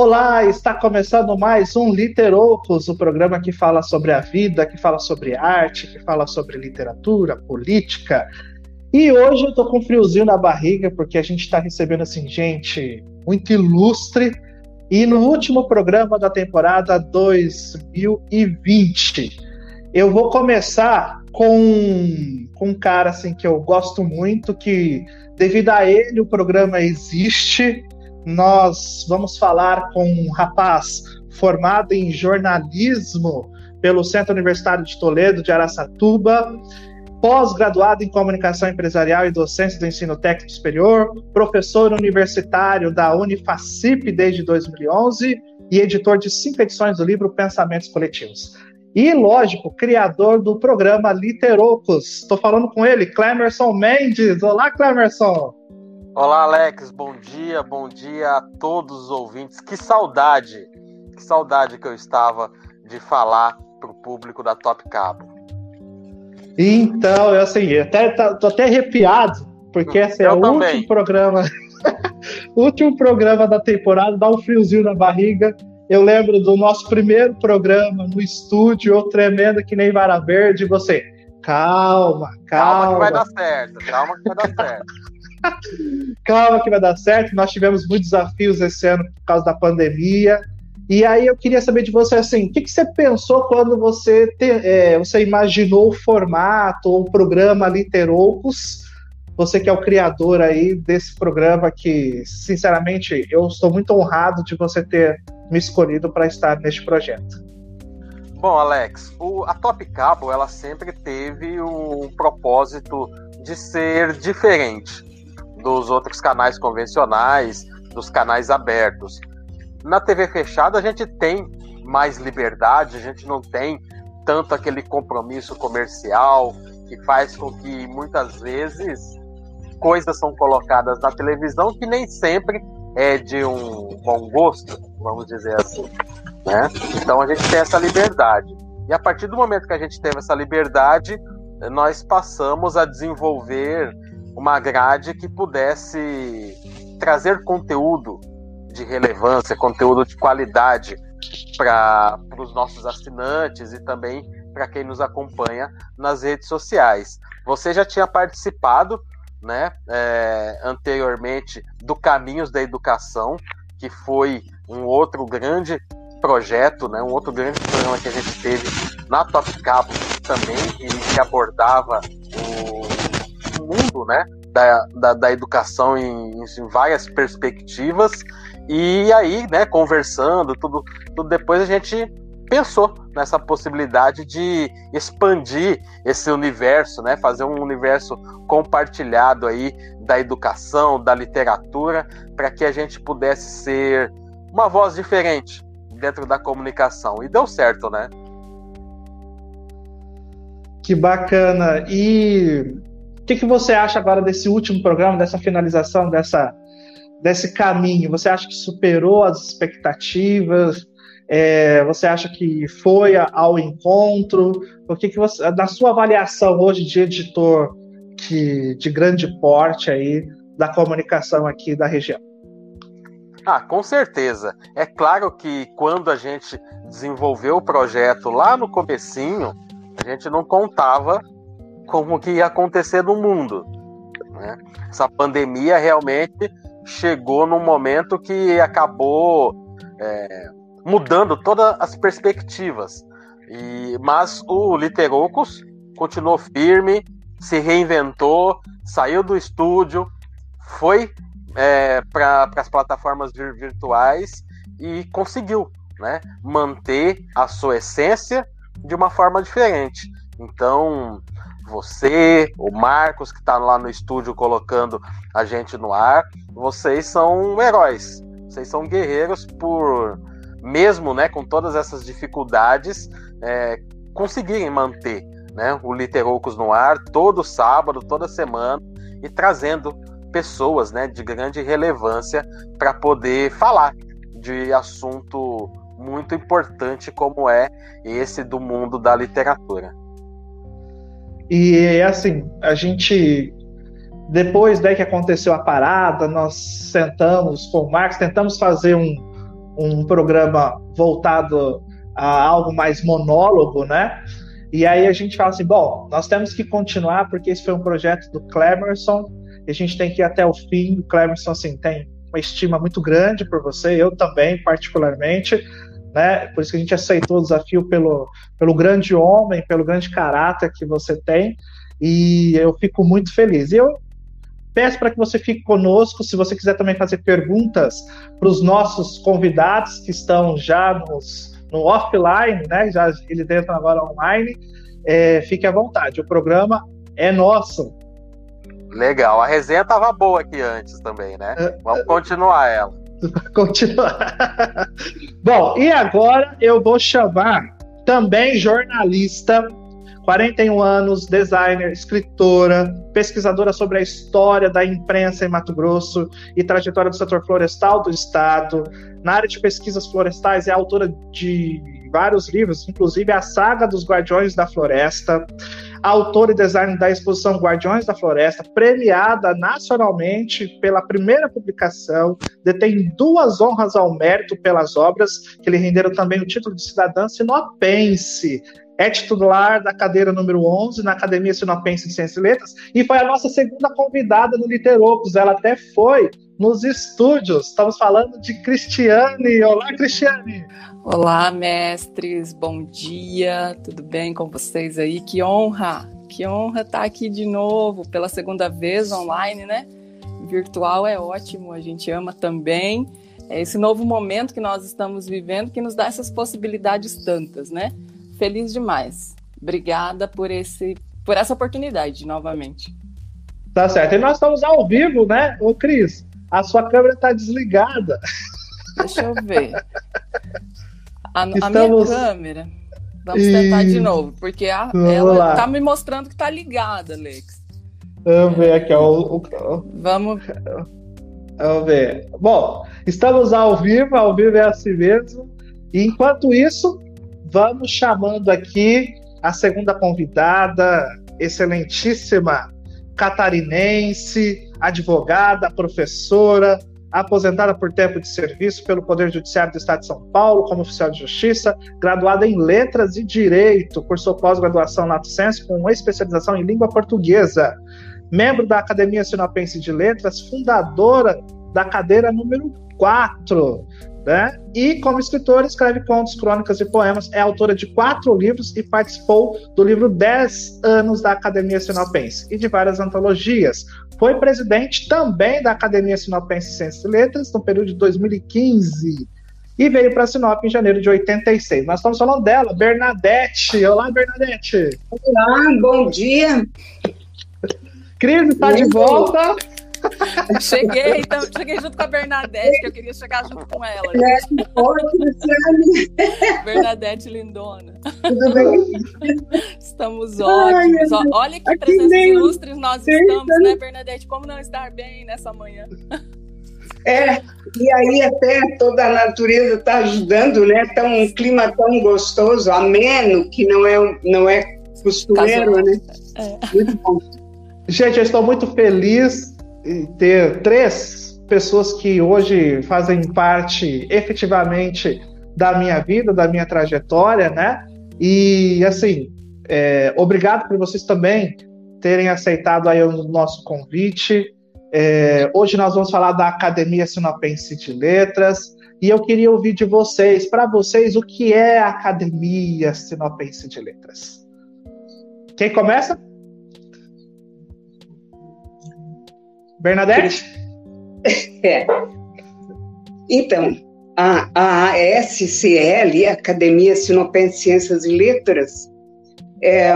Olá, está começando mais um Literoucos, o programa que fala sobre a vida, que fala sobre arte, que fala sobre literatura, política. E hoje eu tô com um friozinho na barriga, porque a gente está recebendo, assim, gente muito ilustre. E no último programa da temporada 2020, eu vou começar com, com um cara, assim, que eu gosto muito, que devido a ele o programa existe nós vamos falar com um rapaz formado em jornalismo pelo Centro Universitário de Toledo, de Araçatuba, pós-graduado em comunicação empresarial e docência do ensino técnico superior, professor universitário da Unifacip desde 2011 e editor de cinco edições do livro Pensamentos Coletivos. E, lógico, criador do programa Literocos. Estou falando com ele, Clemerson Mendes. Olá, Clemerson! Olá, Alex. Bom dia, bom dia a todos os ouvintes. Que saudade, que saudade que eu estava de falar para o público da Top Cabo. Então, eu assim, até tá, tô até arrepiado, porque esse é o também. último programa, último programa da temporada, dá um friozinho na barriga. Eu lembro do nosso primeiro programa no estúdio, eu tremendo que nem vara verde, você, calma, calma. Calma que vai dar certo, calma que vai dar certo. Calma que vai dar certo. Nós tivemos muitos desafios esse ano por causa da pandemia. E aí eu queria saber de você assim, o que, que você pensou quando você, te, é, você imaginou o formato ou o programa Literoucos? Você que é o criador aí desse programa que, sinceramente, eu estou muito honrado de você ter me escolhido para estar neste projeto. Bom, Alex, o, a Top Cabo ela sempre teve um propósito de ser diferente dos outros canais convencionais, dos canais abertos. Na TV fechada a gente tem mais liberdade, a gente não tem tanto aquele compromisso comercial que faz com que muitas vezes coisas são colocadas na televisão que nem sempre é de um bom gosto, vamos dizer assim. Né? Então a gente tem essa liberdade. E a partir do momento que a gente teve essa liberdade, nós passamos a desenvolver uma grade que pudesse trazer conteúdo de relevância, conteúdo de qualidade para os nossos assinantes e também para quem nos acompanha nas redes sociais. Você já tinha participado, né, é, anteriormente do Caminhos da Educação, que foi um outro grande projeto, né, um outro grande programa que a gente teve na Top Cabo também, que, que abordava mundo, né? Da, da, da educação em, em, várias perspectivas. E aí, né, conversando, tudo, tudo depois a gente pensou nessa possibilidade de expandir esse universo, né, fazer um universo compartilhado aí da educação, da literatura, para que a gente pudesse ser uma voz diferente dentro da comunicação. E deu certo, né? Que bacana. E que, que você acha agora desse último programa, dessa finalização, dessa, desse caminho? Você acha que superou as expectativas? É, você acha que foi ao encontro? O que, que você, na sua avaliação hoje de editor que, de grande porte aí da comunicação aqui da região? Ah, com certeza. É claro que quando a gente desenvolveu o projeto lá no comecinho, a gente não contava como que ia acontecer no mundo. Né? Essa pandemia realmente chegou num momento que acabou é, mudando todas as perspectivas. E, mas o Literocos continuou firme, se reinventou, saiu do estúdio, foi é, para as plataformas virtuais e conseguiu né, manter a sua essência de uma forma diferente. Então, você, o Marcos, que está lá no estúdio colocando a gente no ar, vocês são heróis. Vocês são guerreiros por, mesmo né, com todas essas dificuldades, é, conseguirem manter né, o Literoucos no ar todo sábado, toda semana e trazendo pessoas né, de grande relevância para poder falar de assunto muito importante como é esse do mundo da literatura. E assim, a gente depois daí que aconteceu a parada, nós sentamos com o Marcos, tentamos fazer um, um programa voltado a algo mais monólogo, né? E aí a gente fala assim, bom, nós temos que continuar porque esse foi um projeto do Clemerson, a gente tem que ir até o fim. O Clemerson assim tem uma estima muito grande por você, eu também particularmente, né? Por isso que a gente aceitou o desafio pelo, pelo grande homem, pelo grande caráter que você tem, e eu fico muito feliz. E eu peço para que você fique conosco, se você quiser também fazer perguntas para os nossos convidados que estão já nos, no offline, né? Já eles entram agora online. É, fique à vontade, o programa é nosso. Legal, a resenha estava boa aqui antes também, né? É, Vamos continuar ela. Continuar. Bom, e agora eu vou chamar também jornalista, 41 anos, designer, escritora, pesquisadora sobre a história da imprensa em Mato Grosso e trajetória do setor florestal do estado. Na área de pesquisas florestais, é autora de vários livros, inclusive a Saga dos Guardiões da Floresta, autor e designer da exposição Guardiões da Floresta, premiada nacionalmente pela primeira publicação, detém duas honras ao mérito pelas obras, que lhe renderam também o título de cidadã sinopense. É titular da cadeira número 11 na Academia Sinopense de Ciências e Letras e foi a nossa segunda convidada no Literopos. Ela até foi nos estúdios. Estamos falando de Cristiane. Olá, Cristiane! Olá, mestres, bom dia, tudo bem com vocês aí? Que honra, que honra estar aqui de novo pela segunda vez online, né? Virtual é ótimo, a gente ama também. É esse novo momento que nós estamos vivendo que nos dá essas possibilidades tantas, né? Feliz demais. Obrigada por esse por essa oportunidade novamente. Tá certo. E nós estamos ao vivo, né? Ô, Cris, a sua câmera está desligada. Deixa eu ver. A, Estamos... a minha câmera. Vamos e... tentar de novo, porque a, ela está me mostrando que está ligada, Alex. Vamos ver aqui, ó. O, Vamos. Vamos ver. Bom, estamos ao vivo, ao vivo é assim mesmo. E enquanto isso, vamos chamando aqui a segunda convidada, excelentíssima catarinense, advogada, professora, aposentada por tempo de serviço pelo Poder Judiciário do Estado de São Paulo como oficial de justiça, graduada em Letras e Direito, cursou pós-graduação Lato Senso com especialização em língua portuguesa, membro da Academia Sinopense de Letras, fundadora da cadeira número 4 né? E como escritora, escreve contos, crônicas e poemas, é autora de quatro livros e participou do livro 10 anos da Academia Sinopense e de várias antologias. Foi presidente também da Academia Sinopense de Ciências e Letras no período de 2015 e veio para Sinop em janeiro de 86. Nós estamos falando dela, Bernadette. Olá, Bernadette. Olá, bom dia. Cris está de volta. Cheguei, então, cheguei junto com a Bernadette, que eu queria chegar junto com ela. Bernadette Lindona. Tudo bem? Estamos ótimos. Ai, Olha que presenças ilustres nós estamos, né, Bernadette? Como não estar bem nessa manhã? É, e aí até toda a natureza está ajudando, né? Tá um clima tão gostoso, ameno, que não é, não é costumeiro, Casual. né? É. Muito bom. Gente, eu estou muito feliz ter três pessoas que hoje fazem parte efetivamente da minha vida, da minha trajetória, né? E assim, é, obrigado por vocês também terem aceitado aí o nosso convite. É, hoje nós vamos falar da Academia Sinopense de Letras e eu queria ouvir de vocês, para vocês, o que é a Academia Sinopense de Letras? Quem começa? Bernadette? É. Então, a, a SCL, Academia Sinopense Ciências e Letras, é,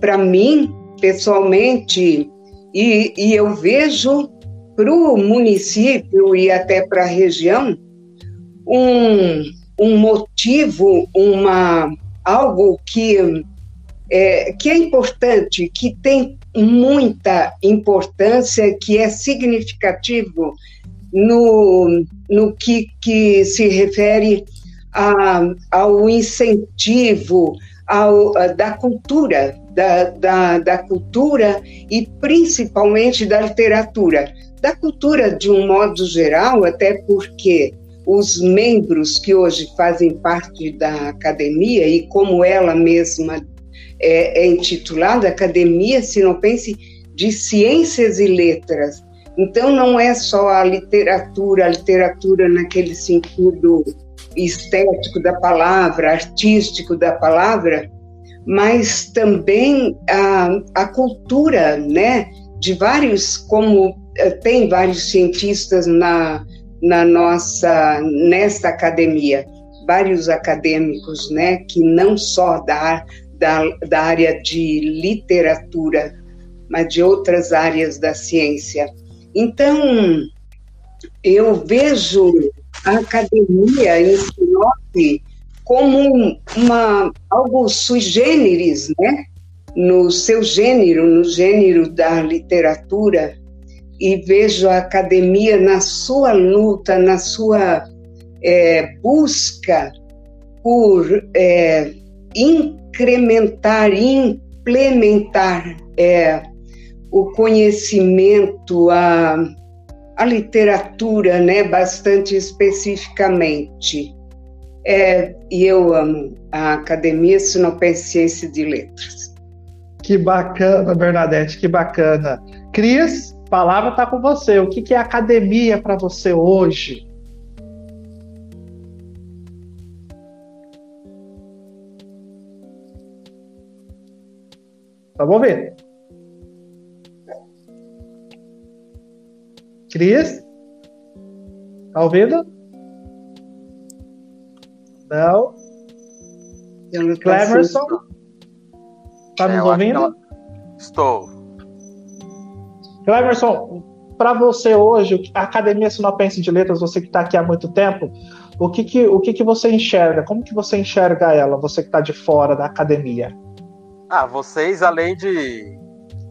para mim, pessoalmente, e, e eu vejo para o município e até para a região um, um motivo, uma, algo que é, que é importante, que tem muita importância, que é significativo no, no que, que se refere a, ao incentivo ao, da cultura, da, da, da cultura e principalmente da literatura. Da cultura de um modo geral, até porque os membros que hoje fazem parte da academia, e como ela mesma é, é intitulada, Academia Sinopense de Ciências e Letras. Então, não é só a literatura, a literatura naquele sentido estético da palavra, artístico da palavra, mas também a, a cultura, né? De vários, como eh, tem vários cientistas na, na nossa, nesta academia, vários acadêmicos, né? Que não só da, da, da área de literatura, mas de outras áreas da ciência. Então, eu vejo a academia em Sinop como uma, algo sui generis, né? no seu gênero, no gênero da literatura, e vejo a academia na sua luta, na sua é, busca por é, incrementar, implementar é, o conhecimento, a, a literatura, né, bastante especificamente. É, e eu amo a Academia Sinopensiense de Letras. Que bacana, Bernadette, que bacana. Cris, a palavra está com você. O que, que é academia para você hoje? Vamos ver. Cris? Tá ouvindo? Não. Clemerson? Tá nos ouvindo? Estou. Clemerson, para você hoje, a Academia Sinopense de Letras, você que está aqui há muito tempo, o que que, o que que você enxerga? Como que você enxerga ela, você que está de fora da academia? Ah, vocês, além de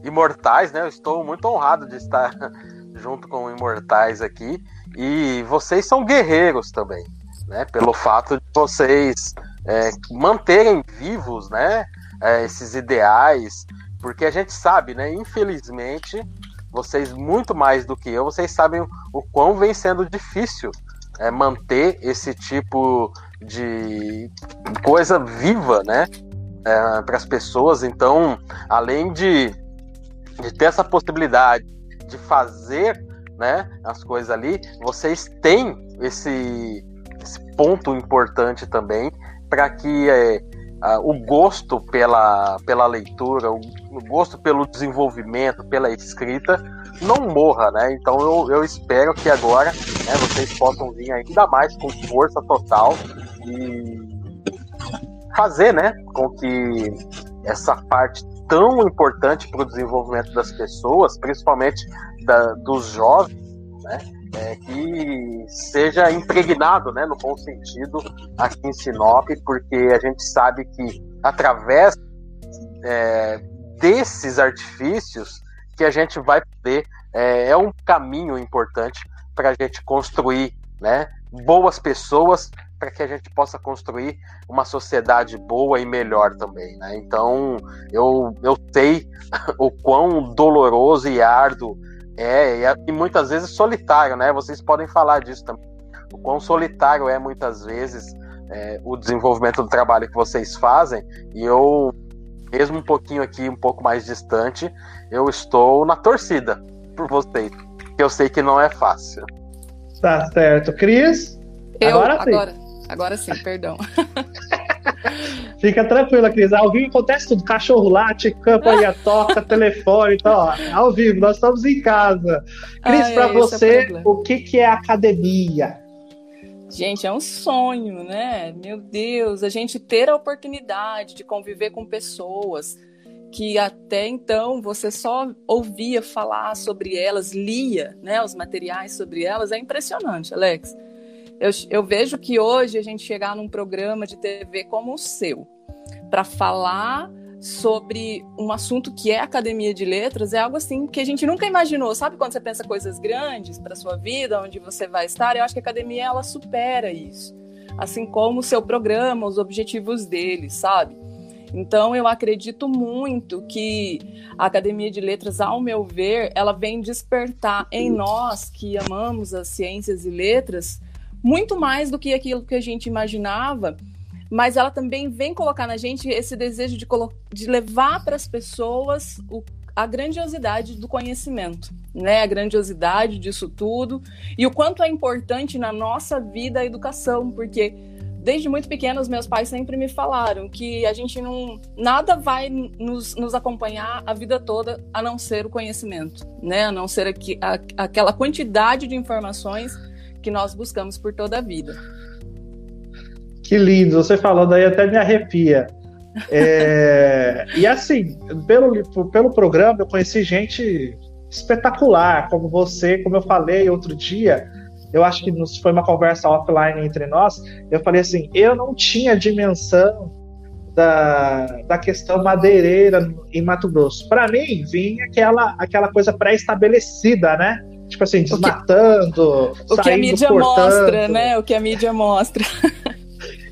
imortais, né? Eu estou muito honrado de estar junto com imortais aqui. E vocês são guerreiros também, né? Pelo fato de vocês é, manterem vivos, né? É, esses ideais, porque a gente sabe, né? Infelizmente, vocês muito mais do que eu, vocês sabem o quão vem sendo difícil é, manter esse tipo de coisa viva, né? É, para as pessoas. Então, além de, de ter essa possibilidade de fazer né, as coisas ali, vocês têm esse, esse ponto importante também para que é, a, o gosto pela, pela leitura, o, o, gosto pelo desenvolvimento, pela escrita, não morra, né? Então eu, eu espero que agora né, vocês possam vir ainda mais com força total e fazer, né, com que essa parte tão importante para o desenvolvimento das pessoas, principalmente da, dos jovens, né? É, que seja impregnado, né, no bom sentido, aqui em Sinop, porque a gente sabe que através é, desses artifícios que a gente vai poder é, é um caminho importante para a gente construir, né, boas pessoas para que a gente possa construir uma sociedade boa e melhor também, né? Então, eu, eu sei o quão doloroso e árduo é, e muitas vezes solitário, né? Vocês podem falar disso também. O quão solitário é muitas vezes é, o desenvolvimento do trabalho que vocês fazem, e eu, mesmo um pouquinho aqui, um pouco mais distante, eu estou na torcida por vocês, que eu sei que não é fácil. Tá certo. Cris? Eu, agora sim. Agora. Agora sim, perdão. Fica tranquila, Cris. Ao vivo acontece tudo. Cachorro late, campanha toca, telefone, então, ó, ao vivo, nós estamos em casa. Cris, para é, você, é o, o que, que é academia? Gente, é um sonho, né? Meu Deus, a gente ter a oportunidade de conviver com pessoas que até então você só ouvia falar sobre elas, lia, né, os materiais sobre elas, é impressionante, Alex. Eu, eu vejo que hoje a gente chegar num programa de TV como o seu, para falar sobre um assunto que é academia de letras, é algo assim que a gente nunca imaginou. Sabe quando você pensa coisas grandes para sua vida, onde você vai estar? Eu acho que a academia ela supera isso. Assim como o seu programa, os objetivos dele, sabe? Então eu acredito muito que a Academia de Letras, ao meu ver, ela vem despertar em nós que amamos as ciências e letras muito mais do que aquilo que a gente imaginava, mas ela também vem colocar na gente esse desejo de, de levar para as pessoas o, a grandiosidade do conhecimento, né? A grandiosidade disso tudo e o quanto é importante na nossa vida a educação, porque desde muito pequena, os meus pais sempre me falaram que a gente não. Nada vai nos, nos acompanhar a vida toda a não ser o conhecimento, né? A não ser aqui, a, aquela quantidade de informações que nós buscamos por toda a vida. Que lindo, você falando aí até me arrepia. É, e assim, pelo, pelo programa, eu conheci gente espetacular, como você, como eu falei outro dia eu acho que foi uma conversa offline entre nós, eu falei assim, eu não tinha dimensão da, da questão madeireira em Mato Grosso. Para mim, vinha aquela, aquela coisa pré-estabelecida, né? Tipo assim, desmatando, o que, o que a mídia cortando. mostra, né? O que a mídia mostra.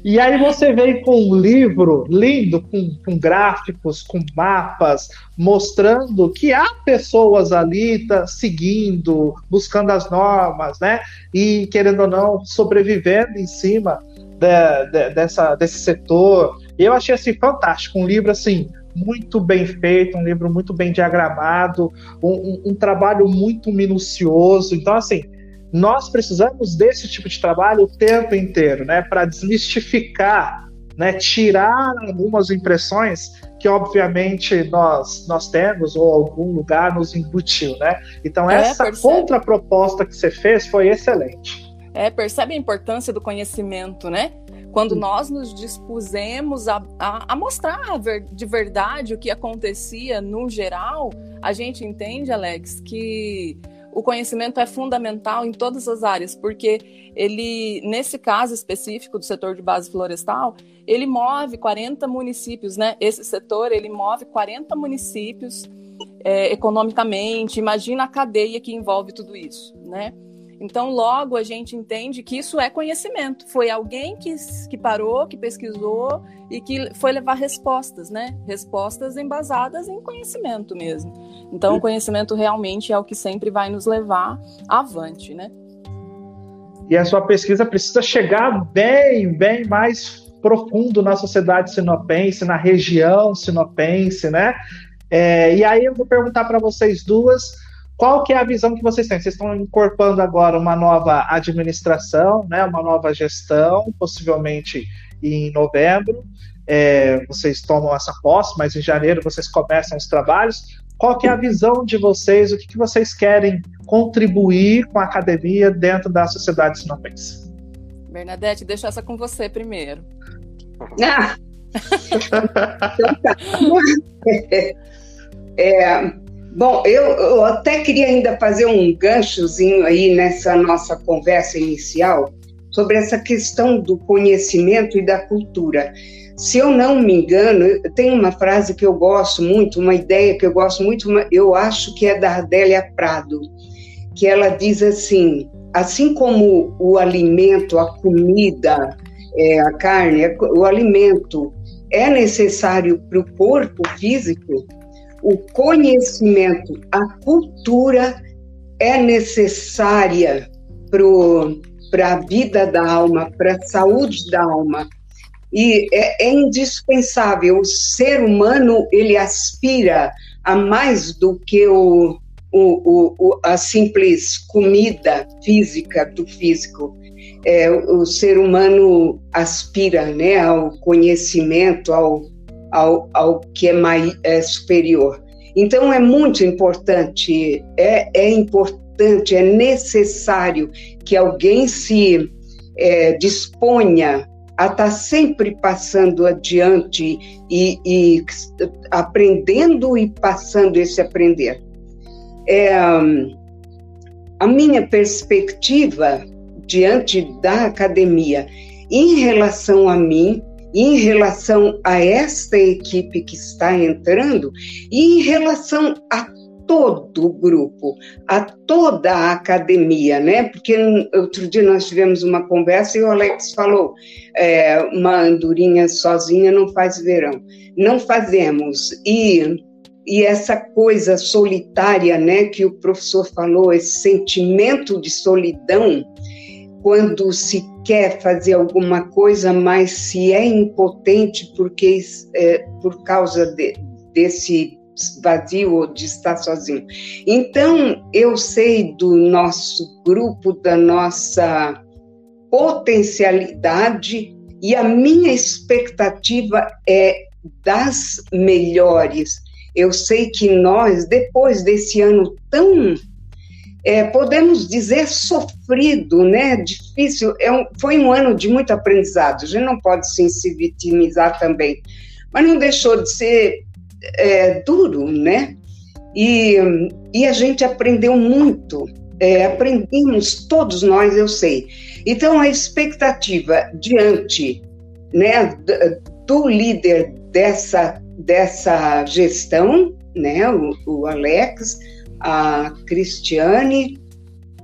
E aí você vem com um livro lindo, com, com gráficos, com mapas, mostrando que há pessoas ali tá, seguindo, buscando as normas, né? E, querendo ou não, sobrevivendo em cima de, de, dessa, desse setor. E eu achei assim fantástico, um livro assim muito bem feito, um livro muito bem diagramado, um, um, um trabalho muito minucioso. Então, assim, nós precisamos desse tipo de trabalho o tempo inteiro, né, para desmistificar, né, tirar algumas impressões que obviamente nós nós temos ou algum lugar nos embutiu, né? Então é, essa contraproposta que você fez foi excelente. É, percebe a importância do conhecimento, né? Quando nós nos dispusemos a, a, a mostrar de verdade o que acontecia no geral, a gente entende, Alex, que o conhecimento é fundamental em todas as áreas, porque ele, nesse caso específico do setor de base florestal, ele move 40 municípios, né? Esse setor, ele move 40 municípios é, economicamente, imagina a cadeia que envolve tudo isso, né? Então, logo a gente entende que isso é conhecimento. Foi alguém que, que parou, que pesquisou e que foi levar respostas, né? Respostas embasadas em conhecimento mesmo. Então, o conhecimento realmente é o que sempre vai nos levar avante, né? E a sua pesquisa precisa chegar bem, bem mais profundo na sociedade sinopense, na região sinopense, né? É, e aí eu vou perguntar para vocês duas qual que é a visão que vocês têm? Vocês estão incorporando agora uma nova administração, né, uma nova gestão, possivelmente em novembro. É, vocês tomam essa posse, mas em janeiro vocês começam os trabalhos. Qual que é a visão de vocês? O que, que vocês querem contribuir com a academia dentro da sociedade sinopense? Bernadette, deixa essa com você primeiro. Ah. é, Bom, eu, eu, até queria ainda fazer um ganchozinho aí nessa nossa conversa inicial sobre essa questão do conhecimento e da cultura. Se eu não me engano, tem uma frase que eu gosto muito, uma ideia que eu gosto muito, eu acho que é da Adélia Prado, que ela diz assim: assim como o alimento, a comida, é, a carne, o alimento é necessário para o corpo físico, o conhecimento, a cultura é necessária para a vida da alma, para a saúde da alma. E é, é, indispensável. O ser humano ele aspira a mais do que o, o, o, a simples comida física do físico. É, o ser humano aspira né, ao conhecimento, ao, ao, ao que é, mais, é superior. Então é muito importante, é, é importante, é necessário que alguém se é, disponha a estar tá sempre passando adiante e, e, aprendendo e passando esse aprender. É, a minha perspectiva diante da academia em relação a mim em relação a esta equipe que está entrando e em relação a todo o grupo, a toda a academia, né? Porque outro dia nós tivemos uma conversa e o Alex falou: é, uma andorinha sozinha não faz verão. Não fazemos. E, e essa coisa solitária, né, que o professor falou, esse sentimento de solidão, quando se quer fazer alguma coisa, mas se é impotente porque é, por causa de, desse vazio ou de estar sozinho. Então, eu sei do nosso grupo, da nossa potencialidade e a minha expectativa é das melhores. Eu sei que nós, depois desse ano tão, é, podemos dizer, sofrido, né? Difícil, é um, foi um ano de muito aprendizado. A gente não pode sim, se vitimizar também, mas não deixou de ser é, duro, né? E, e a gente aprendeu muito, é, aprendemos todos nós, eu sei. Então a expectativa diante, né, do líder dessa dessa gestão, né, o, o Alex, a Cristiane,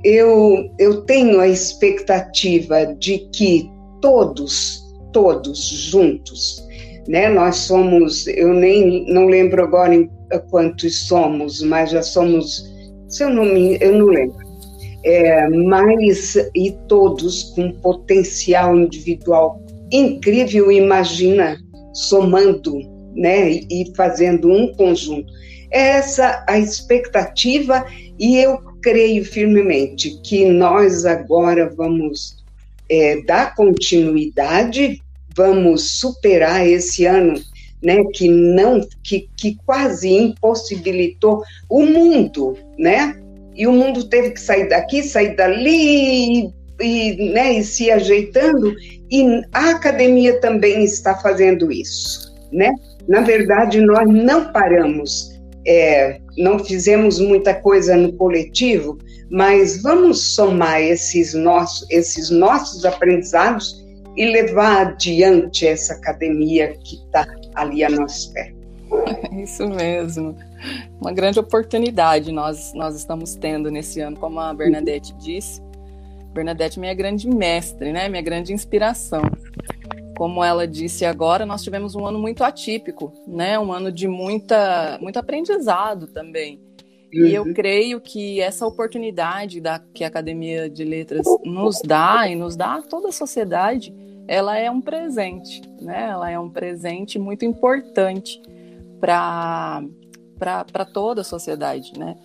eu eu tenho a expectativa de que todos todos juntos né? Nós somos, eu nem não lembro agora em quantos somos, mas já somos, se eu não me, eu não lembro. É, mas e todos com potencial individual incrível, imagina somando, né? E fazendo um conjunto. Essa a expectativa e eu creio firmemente que nós agora vamos é, dar continuidade vamos superar esse ano, né, que não, que, que quase impossibilitou o mundo, né? E o mundo teve que sair daqui, sair dali, e, né, e se ajeitando, e a academia também está fazendo isso, né? Na verdade, nós não paramos, é, não fizemos muita coisa no coletivo, mas vamos somar esses nossos, esses nossos aprendizados e levar adiante essa academia que está ali a nosso pé. Isso mesmo. Uma grande oportunidade nós, nós estamos tendo nesse ano, como a Bernadette disse. Bernadette é minha grande mestre, né? Minha grande inspiração. Como ela disse agora, nós tivemos um ano muito atípico, né? Um ano de muita, muito aprendizado também. E eu uhum. creio que essa oportunidade da, que a Academia de Letras nos dá e nos dá a toda a sociedade, ela é um presente, né? Ela é um presente muito importante para toda a sociedade, né?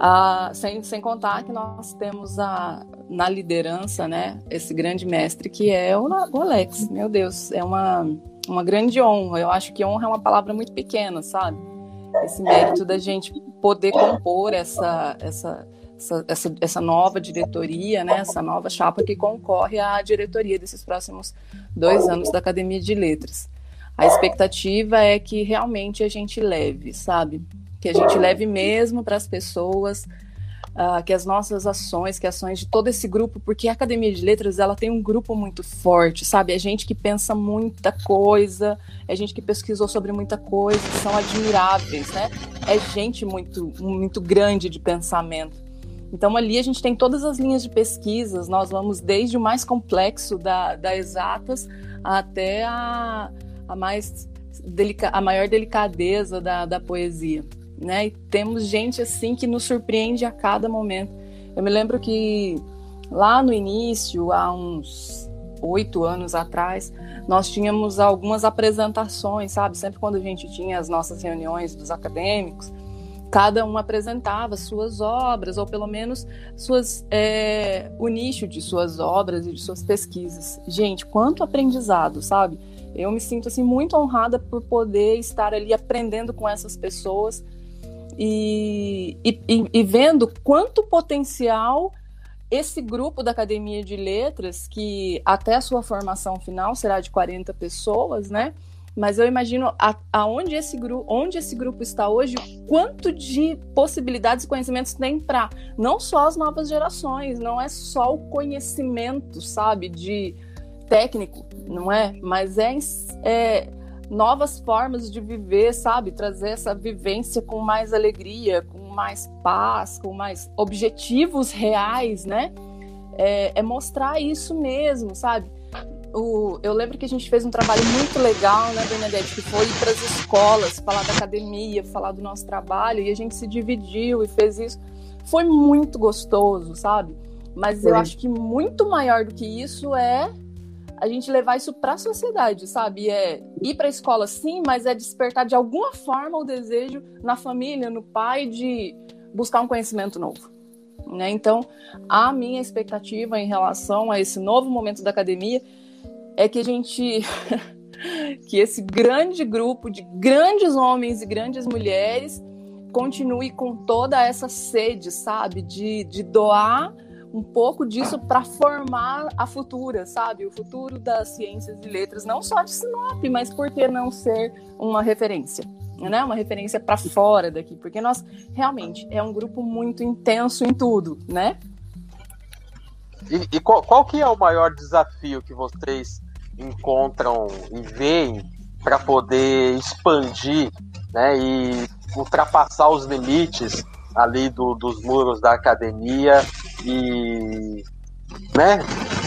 Ah, sem, sem contar que nós temos a, na liderança, né, esse grande mestre que é o, o Alex. Meu Deus, é uma, uma grande honra. Eu acho que honra é uma palavra muito pequena, sabe? Esse mérito da gente poder compor essa, essa, essa, essa, essa, nova diretoria, né, essa nova chapa que concorre à diretoria desses próximos dois anos da Academia de Letras. A expectativa é que realmente a gente leve, sabe? Que a gente leve mesmo para as pessoas, uh, que as nossas ações, que ações de todo esse grupo, porque a Academia de Letras ela tem um grupo muito forte, sabe? É gente que pensa muita coisa, é gente que pesquisou sobre muita coisa, são admiráveis, né? É gente muito, muito grande de pensamento. Então, ali a gente tem todas as linhas de pesquisas, nós vamos desde o mais complexo da, da exatas até a, a, mais delica, a maior delicadeza da, da poesia. Né? E temos gente assim que nos surpreende a cada momento. Eu me lembro que lá no início, há uns oito anos atrás, nós tínhamos algumas apresentações, sabe? Sempre quando a gente tinha as nossas reuniões dos acadêmicos, cada um apresentava suas obras, ou pelo menos suas, é, o nicho de suas obras e de suas pesquisas. Gente, quanto aprendizado, sabe? Eu me sinto assim muito honrada por poder estar ali aprendendo com essas pessoas e, e, e vendo quanto potencial esse grupo da Academia de Letras, que até a sua formação final será de 40 pessoas, né? mas eu imagino a, aonde esse grupo, onde esse grupo está hoje, quanto de possibilidades e conhecimentos tem para não só as novas gerações, não é só o conhecimento, sabe, de técnico, não é, mas é, é novas formas de viver, sabe, trazer essa vivência com mais alegria, com mais paz, com mais objetivos reais, né? É, é mostrar isso mesmo, sabe? o, eu lembro que a gente fez um trabalho muito legal, né, Bernadette, que foi ir para as escolas, falar da academia, falar do nosso trabalho, e a gente se dividiu e fez isso. Foi muito gostoso, sabe? Mas eu acho que muito maior do que isso é a gente levar isso para a sociedade, sabe? É ir para a escola sim, mas é despertar de alguma forma o desejo na família, no pai de buscar um conhecimento novo. Né? Então, a minha expectativa em relação a esse novo momento da academia é que a gente que esse grande grupo de grandes homens e grandes mulheres continue com toda essa sede, sabe, de, de doar um pouco disso para formar a futura, sabe? O futuro das ciências e letras, não só de Sinop, mas por que não ser uma referência? Né? Uma referência para fora daqui, porque nós realmente é um grupo muito intenso em tudo, né? E, e qual, qual, que é o maior desafio que vocês encontram e veem para poder expandir né, e ultrapassar os limites ali do, dos muros da academia e né,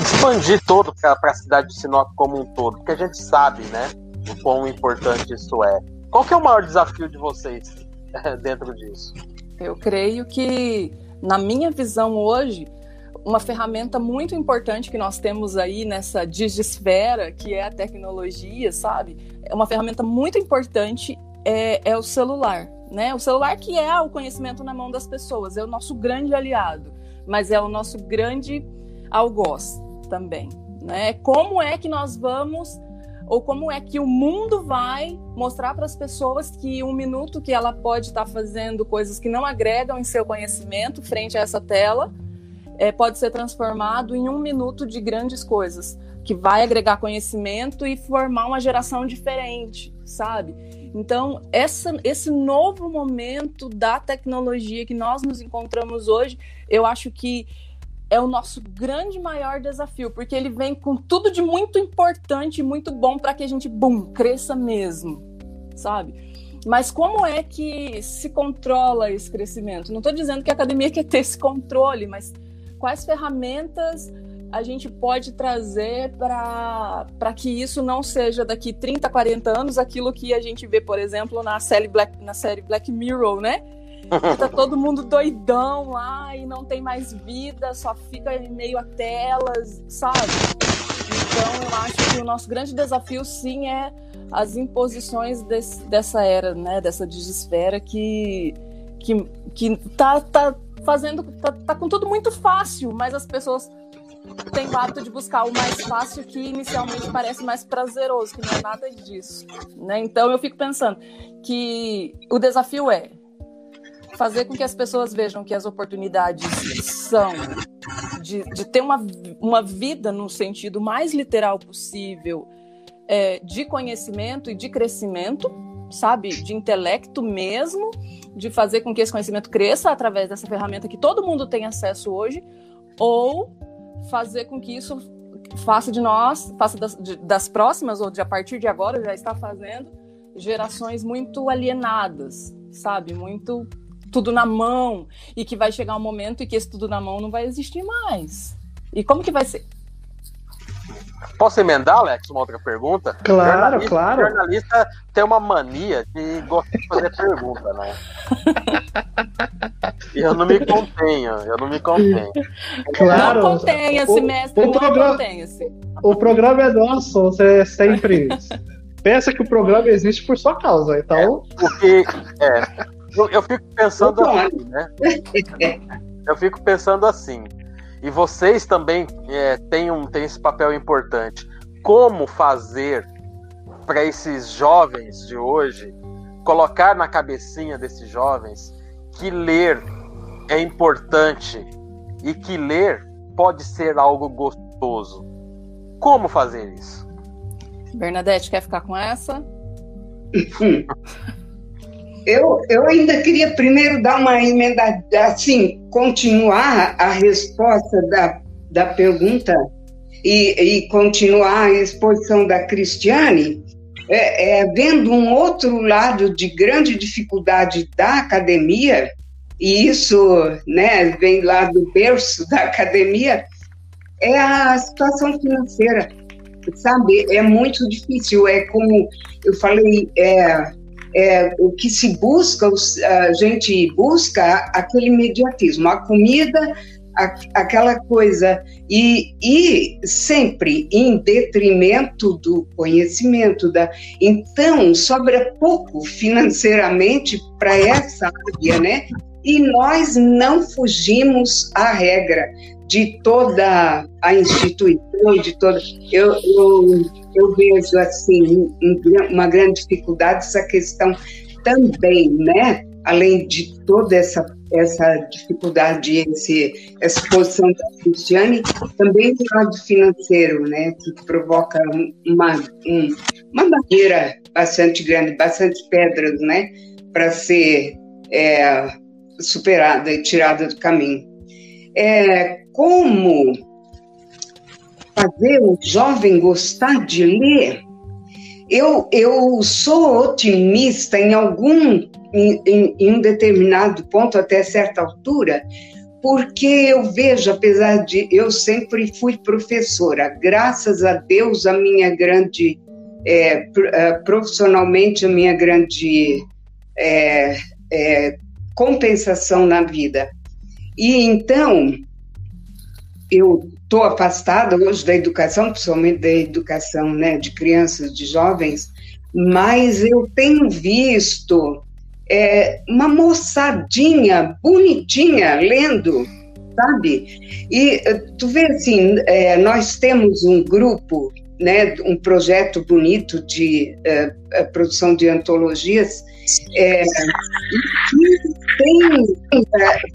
expandir todo para a cidade de Sinop como um todo, porque a gente sabe né, o quão importante isso é. Qual que é o maior desafio de vocês dentro disso? Eu creio que, na minha visão hoje, uma ferramenta muito importante que nós temos aí nessa digisfera, que é a tecnologia, sabe? É uma ferramenta muito importante é, é o celular, né? O celular que é o conhecimento na mão das pessoas, é o nosso grande aliado, mas é o nosso grande algoz também, né? Como é que nós vamos ou como é que o mundo vai mostrar para as pessoas que um minuto que ela pode estar tá fazendo coisas que não agregam em seu conhecimento frente a essa tela é, pode ser transformado em um minuto de grandes coisas, que vai agregar conhecimento e formar uma geração diferente, sabe? Então, essa, esse novo momento da tecnologia que nós nos encontramos hoje, eu acho que é o nosso grande maior desafio, porque ele vem com tudo de muito importante e muito bom para que a gente, bum, cresça mesmo, sabe? Mas como é que se controla esse crescimento? Não estou dizendo que a academia quer ter esse controle, mas quais ferramentas a gente pode trazer para que isso não seja daqui 30, 40 anos aquilo que a gente vê, por exemplo, na série Black, na série Black Mirror, né? Que tá todo mundo doidão lá e não tem mais vida, só fica em meio a telas, sabe? Então eu acho que o nosso grande desafio sim é as imposições desse, dessa era, né? Dessa desesfera que, que, que tá, tá fazendo. Tá, tá com tudo muito fácil, mas as pessoas têm o hábito de buscar o mais fácil que inicialmente parece mais prazeroso, que não é nada disso. Né? Então eu fico pensando que o desafio é fazer com que as pessoas vejam que as oportunidades são de, de ter uma, uma vida no sentido mais literal possível é, de conhecimento e de crescimento, sabe? De intelecto mesmo, de fazer com que esse conhecimento cresça através dessa ferramenta que todo mundo tem acesso hoje, ou fazer com que isso faça de nós, faça das, de, das próximas, ou de a partir de agora já está fazendo, gerações muito alienadas, sabe? Muito tudo na mão, e que vai chegar um momento em que esse tudo na mão não vai existir mais. E como que vai ser? Posso emendar, Alex, uma outra pergunta? Claro, jornalista, claro. jornalista tem uma mania de gostar de fazer pergunta, né? E eu não me contenho, eu não me contenho. Claro. Não contenha-se, mestre, o não programa, contenha-se. O programa é nosso, você sempre pensa que o programa existe por sua causa, então... É, porque, é, eu, eu fico pensando assim, né? Eu fico pensando assim, e vocês também é, têm, um, têm esse papel importante. Como fazer para esses jovens de hoje colocar na cabecinha desses jovens que ler é importante e que ler pode ser algo gostoso. Como fazer isso? Bernadette, quer ficar com essa? Eu, eu ainda queria primeiro dar uma emenda, assim, continuar a resposta da, da pergunta e, e continuar a exposição da Cristiane, é, é, vendo um outro lado de grande dificuldade da academia, e isso né, vem lá do berço da academia, é a situação financeira, sabe? É muito difícil, é como eu falei, é, é, o que se busca, a gente busca aquele imediatismo, a comida, aquela coisa, e, e sempre em detrimento do conhecimento. Da, então, sobra pouco financeiramente para essa área, né? E nós não fugimos à regra de toda a instituição, de toda. Eu, eu, eu vejo assim uma grande dificuldade essa questão também, né? Além de toda essa essa dificuldade, esse, essa posição da Cristiane, também do lado financeiro, né, que provoca uma, um, uma barreira bastante grande, bastante pedras, né, para ser é, superada e tirada do caminho. É, como fazer o jovem gostar de ler? Eu, eu sou otimista em algum em, em, em um determinado ponto, até certa altura, porque eu vejo, apesar de eu sempre fui professora, graças a Deus, a minha grande, é, é, profissionalmente, a minha grande é, é, compensação na vida. E então, eu estou afastada hoje da educação, principalmente da educação né, de crianças, de jovens, mas eu tenho visto é, uma moçadinha bonitinha lendo, sabe? E eh, tu vê assim, é, nós temos um grupo, né, um projeto bonito de é, produção de antologias, é, tem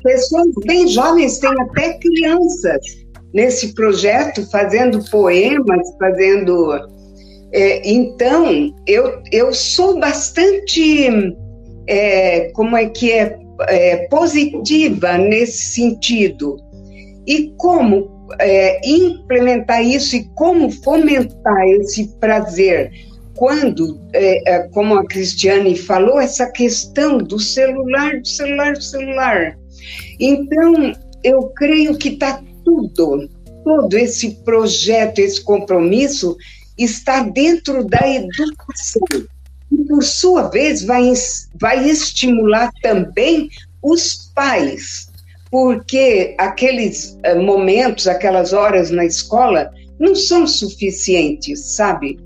pessoas bem jovens, tem até crianças nesse projeto fazendo poemas, fazendo. É, então, eu, eu sou bastante é, como é que é, é, positiva nesse sentido e como é, implementar isso e como fomentar esse prazer quando, é, é, como a Cristiane falou, essa questão do celular, do celular, do celular. Então, eu creio que está tudo, todo esse projeto, esse compromisso está dentro da educação e, por sua vez, vai, vai estimular também os pais, porque aqueles uh, momentos, aquelas horas na escola não são suficientes, sabe?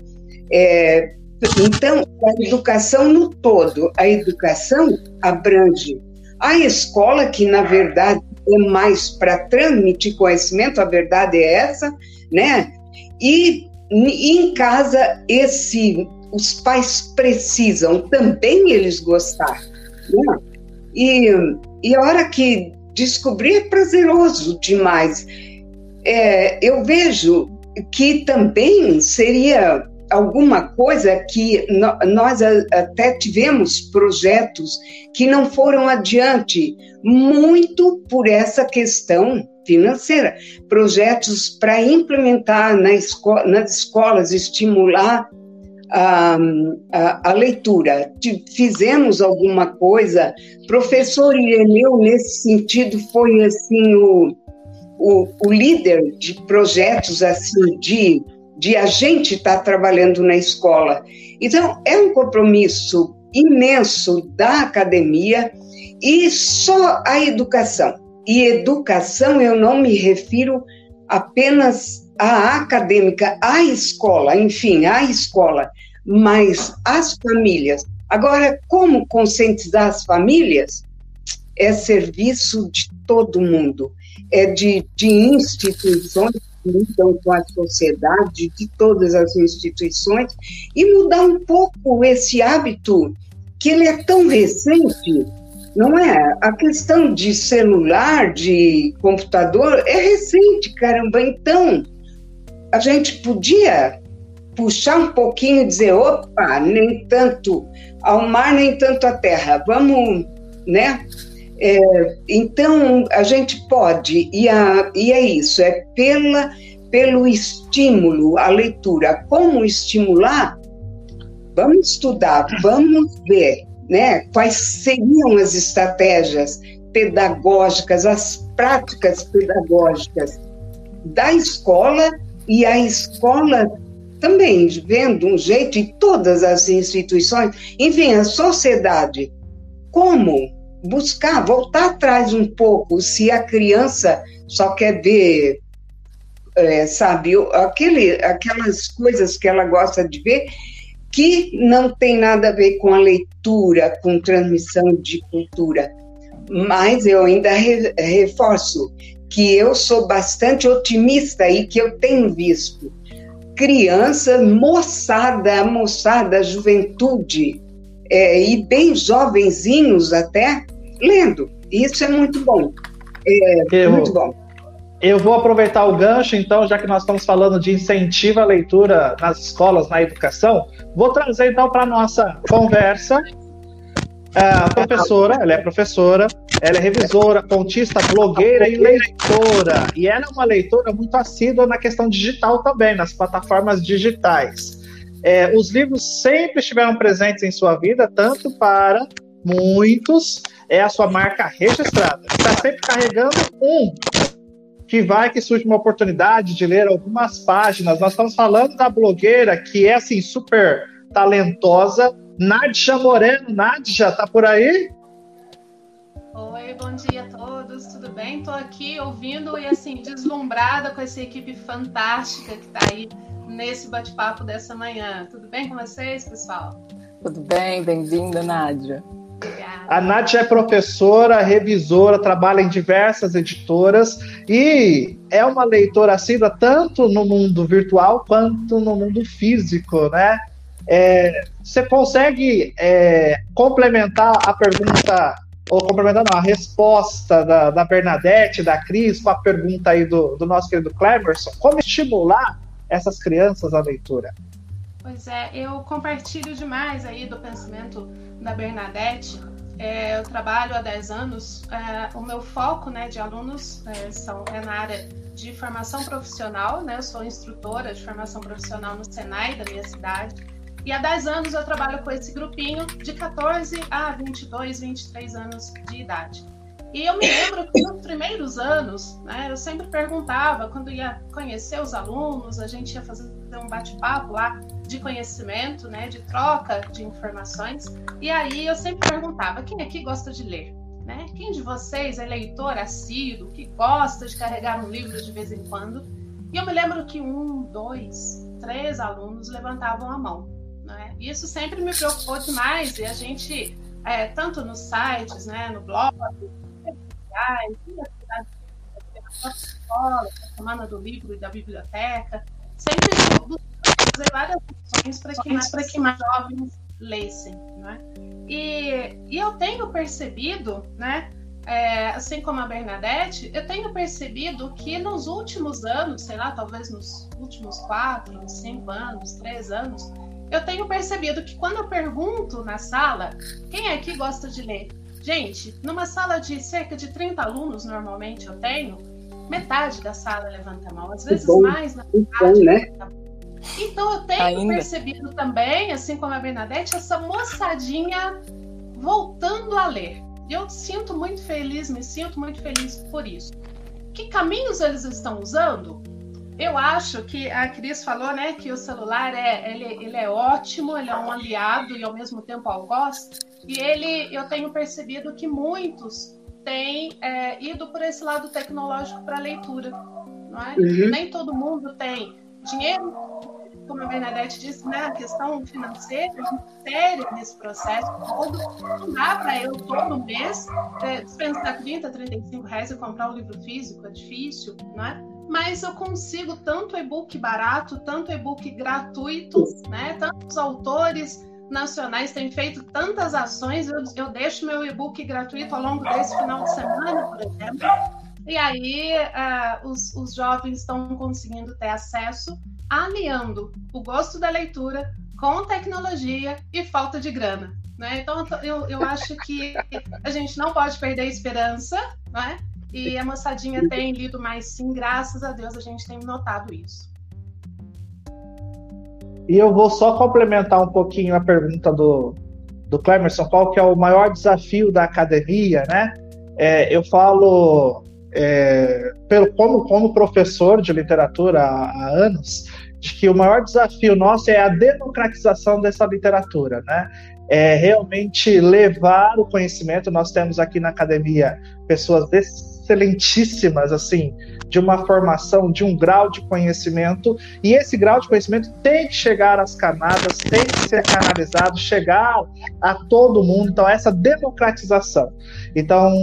É, então, a educação no todo, a educação abrange a escola, que na verdade é mais para transmitir conhecimento, a verdade é essa, né? E, em casa, esse os pais precisam também eles gostar. Né? E, e a hora que descobrir é prazeroso demais. É, eu vejo que também seria alguma coisa que nós até tivemos projetos que não foram adiante, muito por essa questão financeira. Projetos para implementar na esco nas escolas, estimular a, a, a, leitura. Fizemos alguma coisa. Professor Ireneu, nesse sentido, foi assim o, o, o líder de projetos assim de, de a gente estar tá trabalhando na escola. Então, é um compromisso imenso da academia e só a educação. E educação eu não me refiro apenas a acadêmica, a escola, enfim, a escola, mas as famílias. Agora, como conscientizar as famílias? É serviço de todo mundo, é de, de instituições lidam com a sociedade, de todas as instituições, e mudar um pouco esse hábito que ele é tão recente, não é? A questão de celular, de computador, é recente, caramba. Então, a gente podia puxar um pouquinho e dizer, opa, nem tanto ao mar, nem tanto à terra, vamos, né? É, então, a gente pode, e, a, e é isso, é pela, pelo estímulo à leitura. Como estimular? Vamos estudar, vamos ver né, quais seriam as estratégias pedagógicas, as práticas pedagógicas da escola e a escola também vendo um jeito, e todas as instituições, enfim, a sociedade, como buscar, voltar atrás um pouco, se a criança só quer ver, é, sabe, aquele, aquelas coisas que ela gosta de ver, que não tem nada a ver com a leitura, com transmissão de cultura. Mas eu ainda re, reforço que eu sou bastante otimista e que eu tenho visto criança, moçada, moçada, juventude, é, e bem jovenzinhos até, lendo. Isso é muito bom. É, eu, muito bom. Eu vou aproveitar o gancho, então, já que nós estamos falando de incentivo à leitura nas escolas, na educação, vou trazer então para a nossa conversa a professora, ela é professora, ela é revisora, contista, blogueira e leitora. E ela é uma leitora muito assídua na questão digital também, nas plataformas digitais. É, os livros sempre estiveram presentes em sua vida, tanto para muitos, é a sua marca registrada. Está sempre carregando um que vai que surge uma oportunidade de ler algumas páginas. Nós estamos falando da blogueira que é assim super talentosa, Nádia Moreno. Nádia, tá por aí? Oi, bom dia a todos, tudo bem? Estou aqui ouvindo e assim, deslumbrada com essa equipe fantástica que está aí nesse bate-papo dessa manhã. Tudo bem com vocês, pessoal? Tudo bem, bem-vinda, Nádia. Obrigada. A Nádia é professora, revisora, trabalha em diversas editoras e é uma leitora assídua tanto no mundo virtual quanto no mundo físico, né? É, você consegue é, complementar a pergunta, ou complementar não, a resposta da, da Bernadette, da Cris, com a pergunta aí do, do nosso querido Clemerson? Como estimular essas crianças à leitura? Pois é, eu compartilho demais aí do pensamento da Bernadette. É, eu trabalho há 10 anos, é, o meu foco né, de alunos é, são, é na área de formação profissional, né? Eu sou instrutora de formação profissional no Senai da minha cidade. E há 10 anos eu trabalho com esse grupinho de 14 a 22, 23 anos de idade. E eu me lembro que nos primeiros anos, né, eu sempre perguntava, quando ia conhecer os alunos, a gente ia fazer um bate-papo lá de conhecimento, né, de troca de informações. E aí eu sempre perguntava: quem aqui gosta de ler? Né? Quem de vocês é leitor assíduo, que gosta de carregar um livro de vez em quando? E eu me lembro que um, dois, três alunos levantavam a mão. Né? Isso sempre me preocupou demais e a gente, é, tanto nos sites, né, no blog, sociais, na escola, a semana do livro e da biblioteca, sempre fazer várias ações para que, mais, que mais jovens lessem. Né? E, e eu tenho percebido, né, é, assim como a Bernadette, eu tenho percebido que nos últimos anos, sei lá, talvez nos últimos quatro, cinco anos, três anos, eu tenho percebido que quando eu pergunto na sala quem que gosta de ler, gente, numa sala de cerca de 30 alunos, normalmente eu tenho, metade da sala levanta a mão, às vezes bom, mais na metade. Né? Então eu tenho Ainda. percebido também, assim como a Bernadette, essa moçadinha voltando a ler. E eu sinto muito feliz, me sinto muito feliz por isso. Que caminhos eles estão usando? Eu acho que a Cris falou, né, que o celular é, ele, ele é ótimo, ele é um aliado e ao mesmo tempo algoz. E ele, eu tenho percebido que muitos têm é, ido por esse lado tecnológico para leitura, não é? Uhum. Nem todo mundo tem dinheiro, como a Bernadette disse, né, a questão financeira é séria nesse processo todo. Não dá para eu todo mês é, dispensar 30, 35 reais e comprar um livro físico, é difícil, não é? Mas eu consigo tanto e-book barato, tanto e-book gratuito, né? Tantos autores nacionais têm feito tantas ações, eu, eu deixo meu e-book gratuito ao longo desse final de semana, por exemplo. E aí uh, os, os jovens estão conseguindo ter acesso, aliando o gosto da leitura com tecnologia e falta de grana. Né? Então eu, eu acho que a gente não pode perder a esperança, né? E a moçadinha tem lido mais sim, graças a Deus a gente tem notado isso. E eu vou só complementar um pouquinho a pergunta do, do Clemerson, qual que é o maior desafio da academia, né? É, eu falo é, pelo, como, como professor de literatura há, há, anos, de que o maior desafio nosso é a democratização dessa literatura, né? É realmente levar o conhecimento. Nós temos aqui na academia pessoas excelentíssimas, assim, de uma formação, de um grau de conhecimento, e esse grau de conhecimento tem que chegar às camadas, tem que ser canalizado, chegar a todo mundo. Então, essa democratização. Então,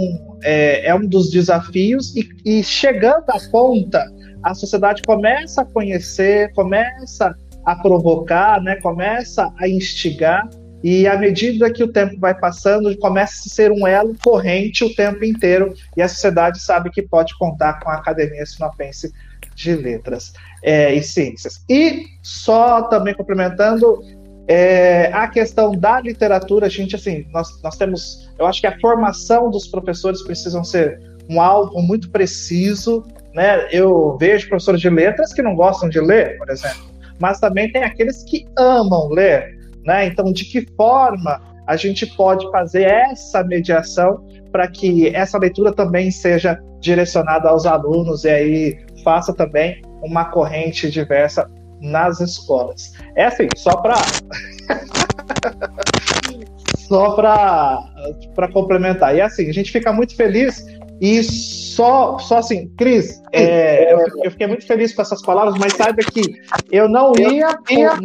é, é um dos desafios, e, e chegando à ponta, a sociedade começa a conhecer, começa a provocar, né, começa a instigar, e à medida que o tempo vai passando, começa a ser um elo corrente o tempo inteiro, e a sociedade sabe que pode contar com a Academia Sinopense de Letras é, e Ciências. E só também complementando é, a questão da literatura, a gente, assim, nós, nós temos, eu acho que a formação dos professores precisam ser um alvo muito preciso, né? Eu vejo professores de letras que não gostam de ler, por exemplo, mas também tem aqueles que amam ler. Né? Então, de que forma a gente pode fazer essa mediação para que essa leitura também seja direcionada aos alunos e aí faça também uma corrente diversa nas escolas. É assim, só para só para complementar. E assim, a gente fica muito feliz e só, só assim, Cris, é, eu, eu, fiquei muito feliz com essas palavras, mas saiba que eu não ia, ia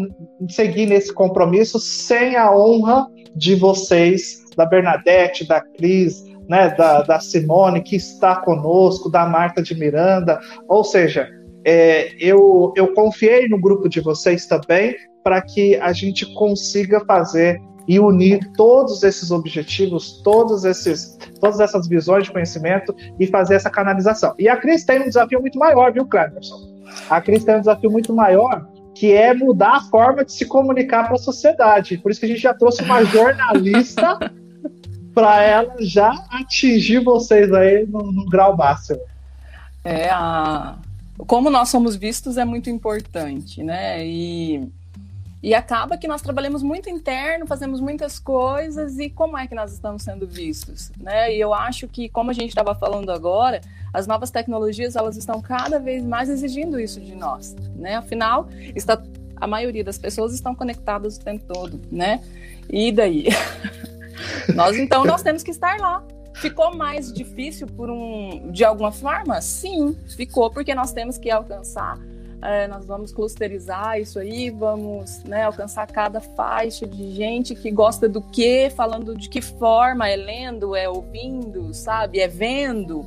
seguir nesse compromisso sem a honra de vocês, da Bernadette, da Cris, né, da, da Simone, que está conosco, da Marta de Miranda. Ou seja, é, eu, eu confiei no grupo de vocês também para que a gente consiga fazer e unir todos esses objetivos, todos esses, todas essas visões de conhecimento e fazer essa canalização. E a Cris tem um desafio muito maior, viu, Clemerson? A Cris tem um desafio muito maior, que é mudar a forma de se comunicar para a sociedade. Por isso que a gente já trouxe uma jornalista para ela já atingir vocês aí no, no grau máximo. É, a... como nós somos vistos é muito importante, né? E e acaba que nós trabalhamos muito interno, fazemos muitas coisas e como é que nós estamos sendo vistos, né? E eu acho que como a gente estava falando agora, as novas tecnologias elas estão cada vez mais exigindo isso de nós, né? Afinal, está a maioria das pessoas estão conectadas o tempo todo, né? E daí? nós então nós temos que estar lá. Ficou mais difícil por um de alguma forma? Sim, ficou porque nós temos que alcançar é, nós vamos clusterizar isso aí, vamos né, alcançar cada faixa de gente que gosta do que, falando de que forma, é lendo, é ouvindo, sabe, é vendo,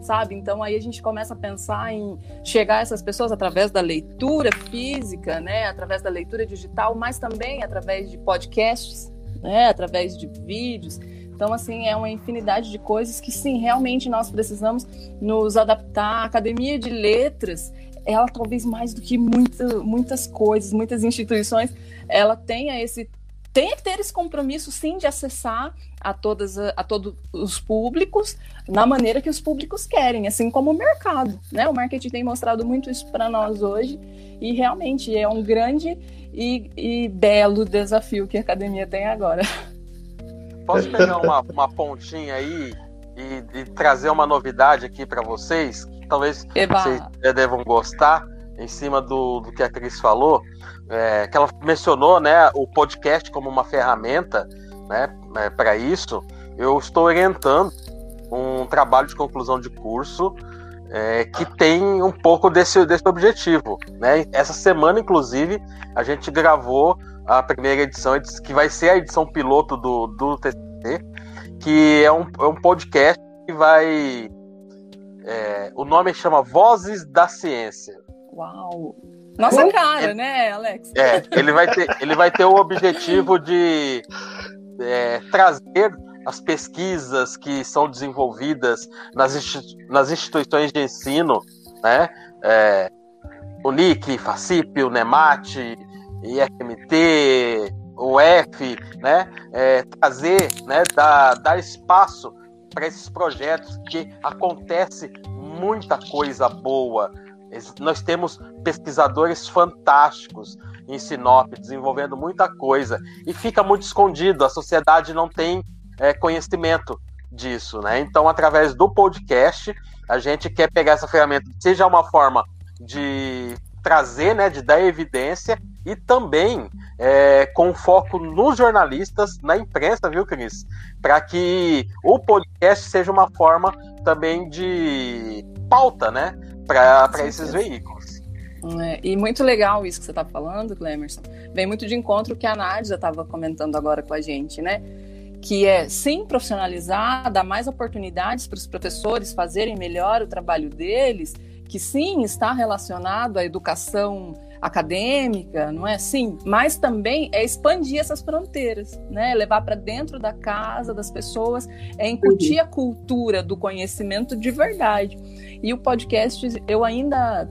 sabe? Então aí a gente começa a pensar em chegar essas pessoas através da leitura física, né, através da leitura digital, mas também através de podcasts, né, através de vídeos. Então, assim, é uma infinidade de coisas que, sim, realmente nós precisamos nos adaptar. A Academia de Letras, ela talvez mais do que muita, muitas coisas, muitas instituições, ela tenha esse tem que ter esse compromisso sim de acessar a todas a todos os públicos na maneira que os públicos querem, assim como o mercado, né? O marketing tem mostrado muito isso para nós hoje e realmente é um grande e, e, belo desafio que a academia tem agora. Posso pegar uma, uma pontinha aí e, e trazer uma novidade aqui para vocês? Talvez Eba. vocês devam gostar, em cima do, do que a Cris falou, é, que ela mencionou né, o podcast como uma ferramenta né, é, para isso. Eu estou orientando um trabalho de conclusão de curso é, que tem um pouco desse, desse objetivo. Né? Essa semana, inclusive, a gente gravou a primeira edição, que vai ser a edição piloto do, do TCC, que é um, é um podcast que vai é, o nome chama Vozes da Ciência. Uau! Nossa cara, ele, né, Alex? É, ele vai ter, ele vai ter o objetivo de é, trazer as pesquisas que são desenvolvidas nas, institu nas instituições de ensino, né? É, o NIC, FACIP, o NEMAT, IFMT, o F, né? É, trazer, né? Dar, dar espaço para esses projetos que acontece muita coisa boa. Nós temos pesquisadores fantásticos em Sinop desenvolvendo muita coisa e fica muito escondido. A sociedade não tem é, conhecimento disso, né? Então, através do podcast, a gente quer pegar essa ferramenta, seja uma forma de trazer, né, de dar evidência e também é, com foco nos jornalistas, na imprensa, viu, Cris? Para que o podcast seja uma forma também de pauta, né, para esses veículos. É, e muito legal isso que você está falando, Clemerson. Vem muito de encontro que a Nádia estava comentando agora com a gente, né? Que é sim profissionalizar, dar mais oportunidades para os professores fazerem melhor o trabalho deles, que sim está relacionado à educação acadêmica, não é assim? Mas também é expandir essas fronteiras, né? Levar para dentro da casa das pessoas, é incutir a cultura do conhecimento de verdade. E o podcast eu ainda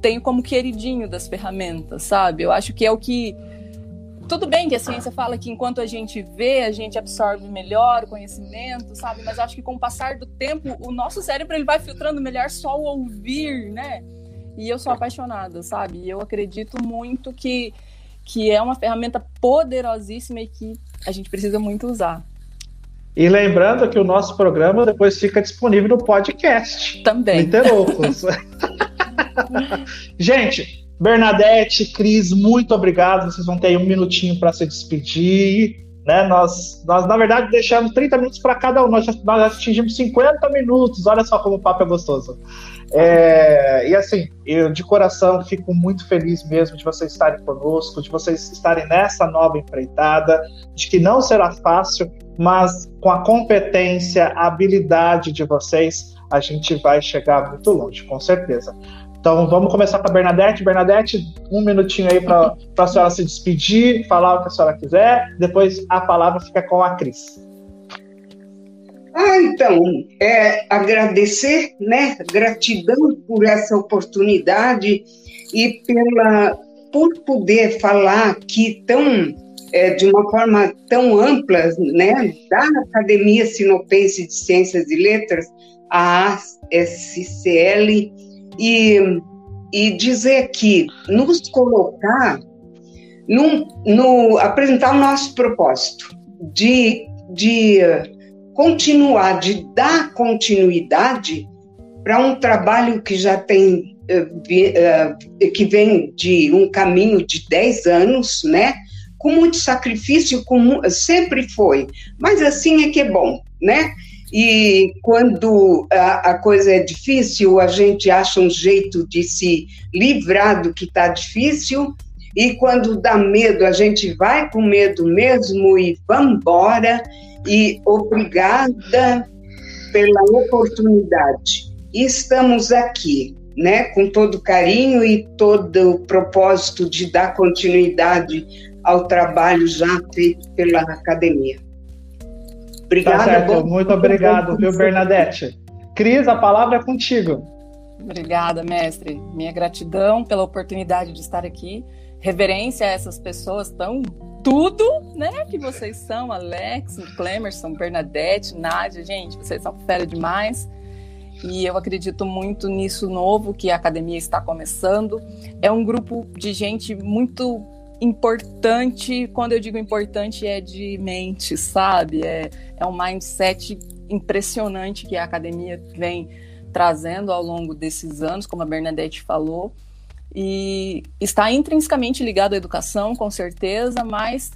tenho como queridinho das ferramentas, sabe? Eu acho que é o que tudo bem que a ciência fala que enquanto a gente vê, a gente absorve melhor o conhecimento, sabe? Mas acho que com o passar do tempo, o nosso cérebro ele vai filtrando melhor só o ouvir, né? E eu sou apaixonada, sabe? E eu acredito muito que, que é uma ferramenta poderosíssima e que a gente precisa muito usar. E lembrando que o nosso programa depois fica disponível no podcast. Também. Literocos. gente, Bernadette, Cris, muito obrigado. Vocês vão ter aí um minutinho para se despedir. Né? Nós, nós, na verdade, deixamos 30 minutos para cada um. Nós, nós atingimos 50 minutos. Olha só como o papo é gostoso. É, e assim, eu de coração fico muito feliz mesmo de vocês estarem conosco, de vocês estarem nessa nova empreitada, de que não será fácil, mas com a competência, a habilidade de vocês, a gente vai chegar muito longe, com certeza. Então vamos começar com a Bernadette. Bernadette, um minutinho aí para a senhora se despedir, falar o que a senhora quiser, depois a palavra fica com a Cris. Ah, então, é, agradecer, né? Gratidão por essa oportunidade e pela por poder falar aqui tão é, de uma forma tão ampla, né, da Academia Sinopense de Ciências e Letras, a ASCL, e, e dizer que nos colocar, num, no, apresentar o nosso propósito de, de continuar, de dar continuidade para um trabalho que já tem, uh, que vem de um caminho de 10 anos, né? Com muito sacrifício, com, sempre foi. Mas assim é que é bom, né? E quando a, a, coisa é difícil, a gente acha um jeito de se livrar do que está difícil, e quando dá medo, a gente vai com medo mesmo e vamos embora. E obrigada pela oportunidade. Estamos aqui, né, com todo carinho e todo o propósito de dar continuidade ao trabalho já feito pela academia. Obrigada. Tá certo. Muito obrigado, viu, Bernadette? Cris, a palavra é contigo. Obrigada, mestre. Minha gratidão pela oportunidade de estar aqui. Reverência a essas pessoas tão tudo, né, que vocês são, Alex, Clemerson, Bernadette, Nádia, gente, vocês são fera demais. E eu acredito muito nisso novo que a academia está começando. É um grupo de gente muito importante, quando eu digo importante, é de mente, sabe? É, é um mindset impressionante que a academia vem trazendo ao longo desses anos, como a Bernadette falou. E está intrinsecamente ligado à educação, com certeza, mas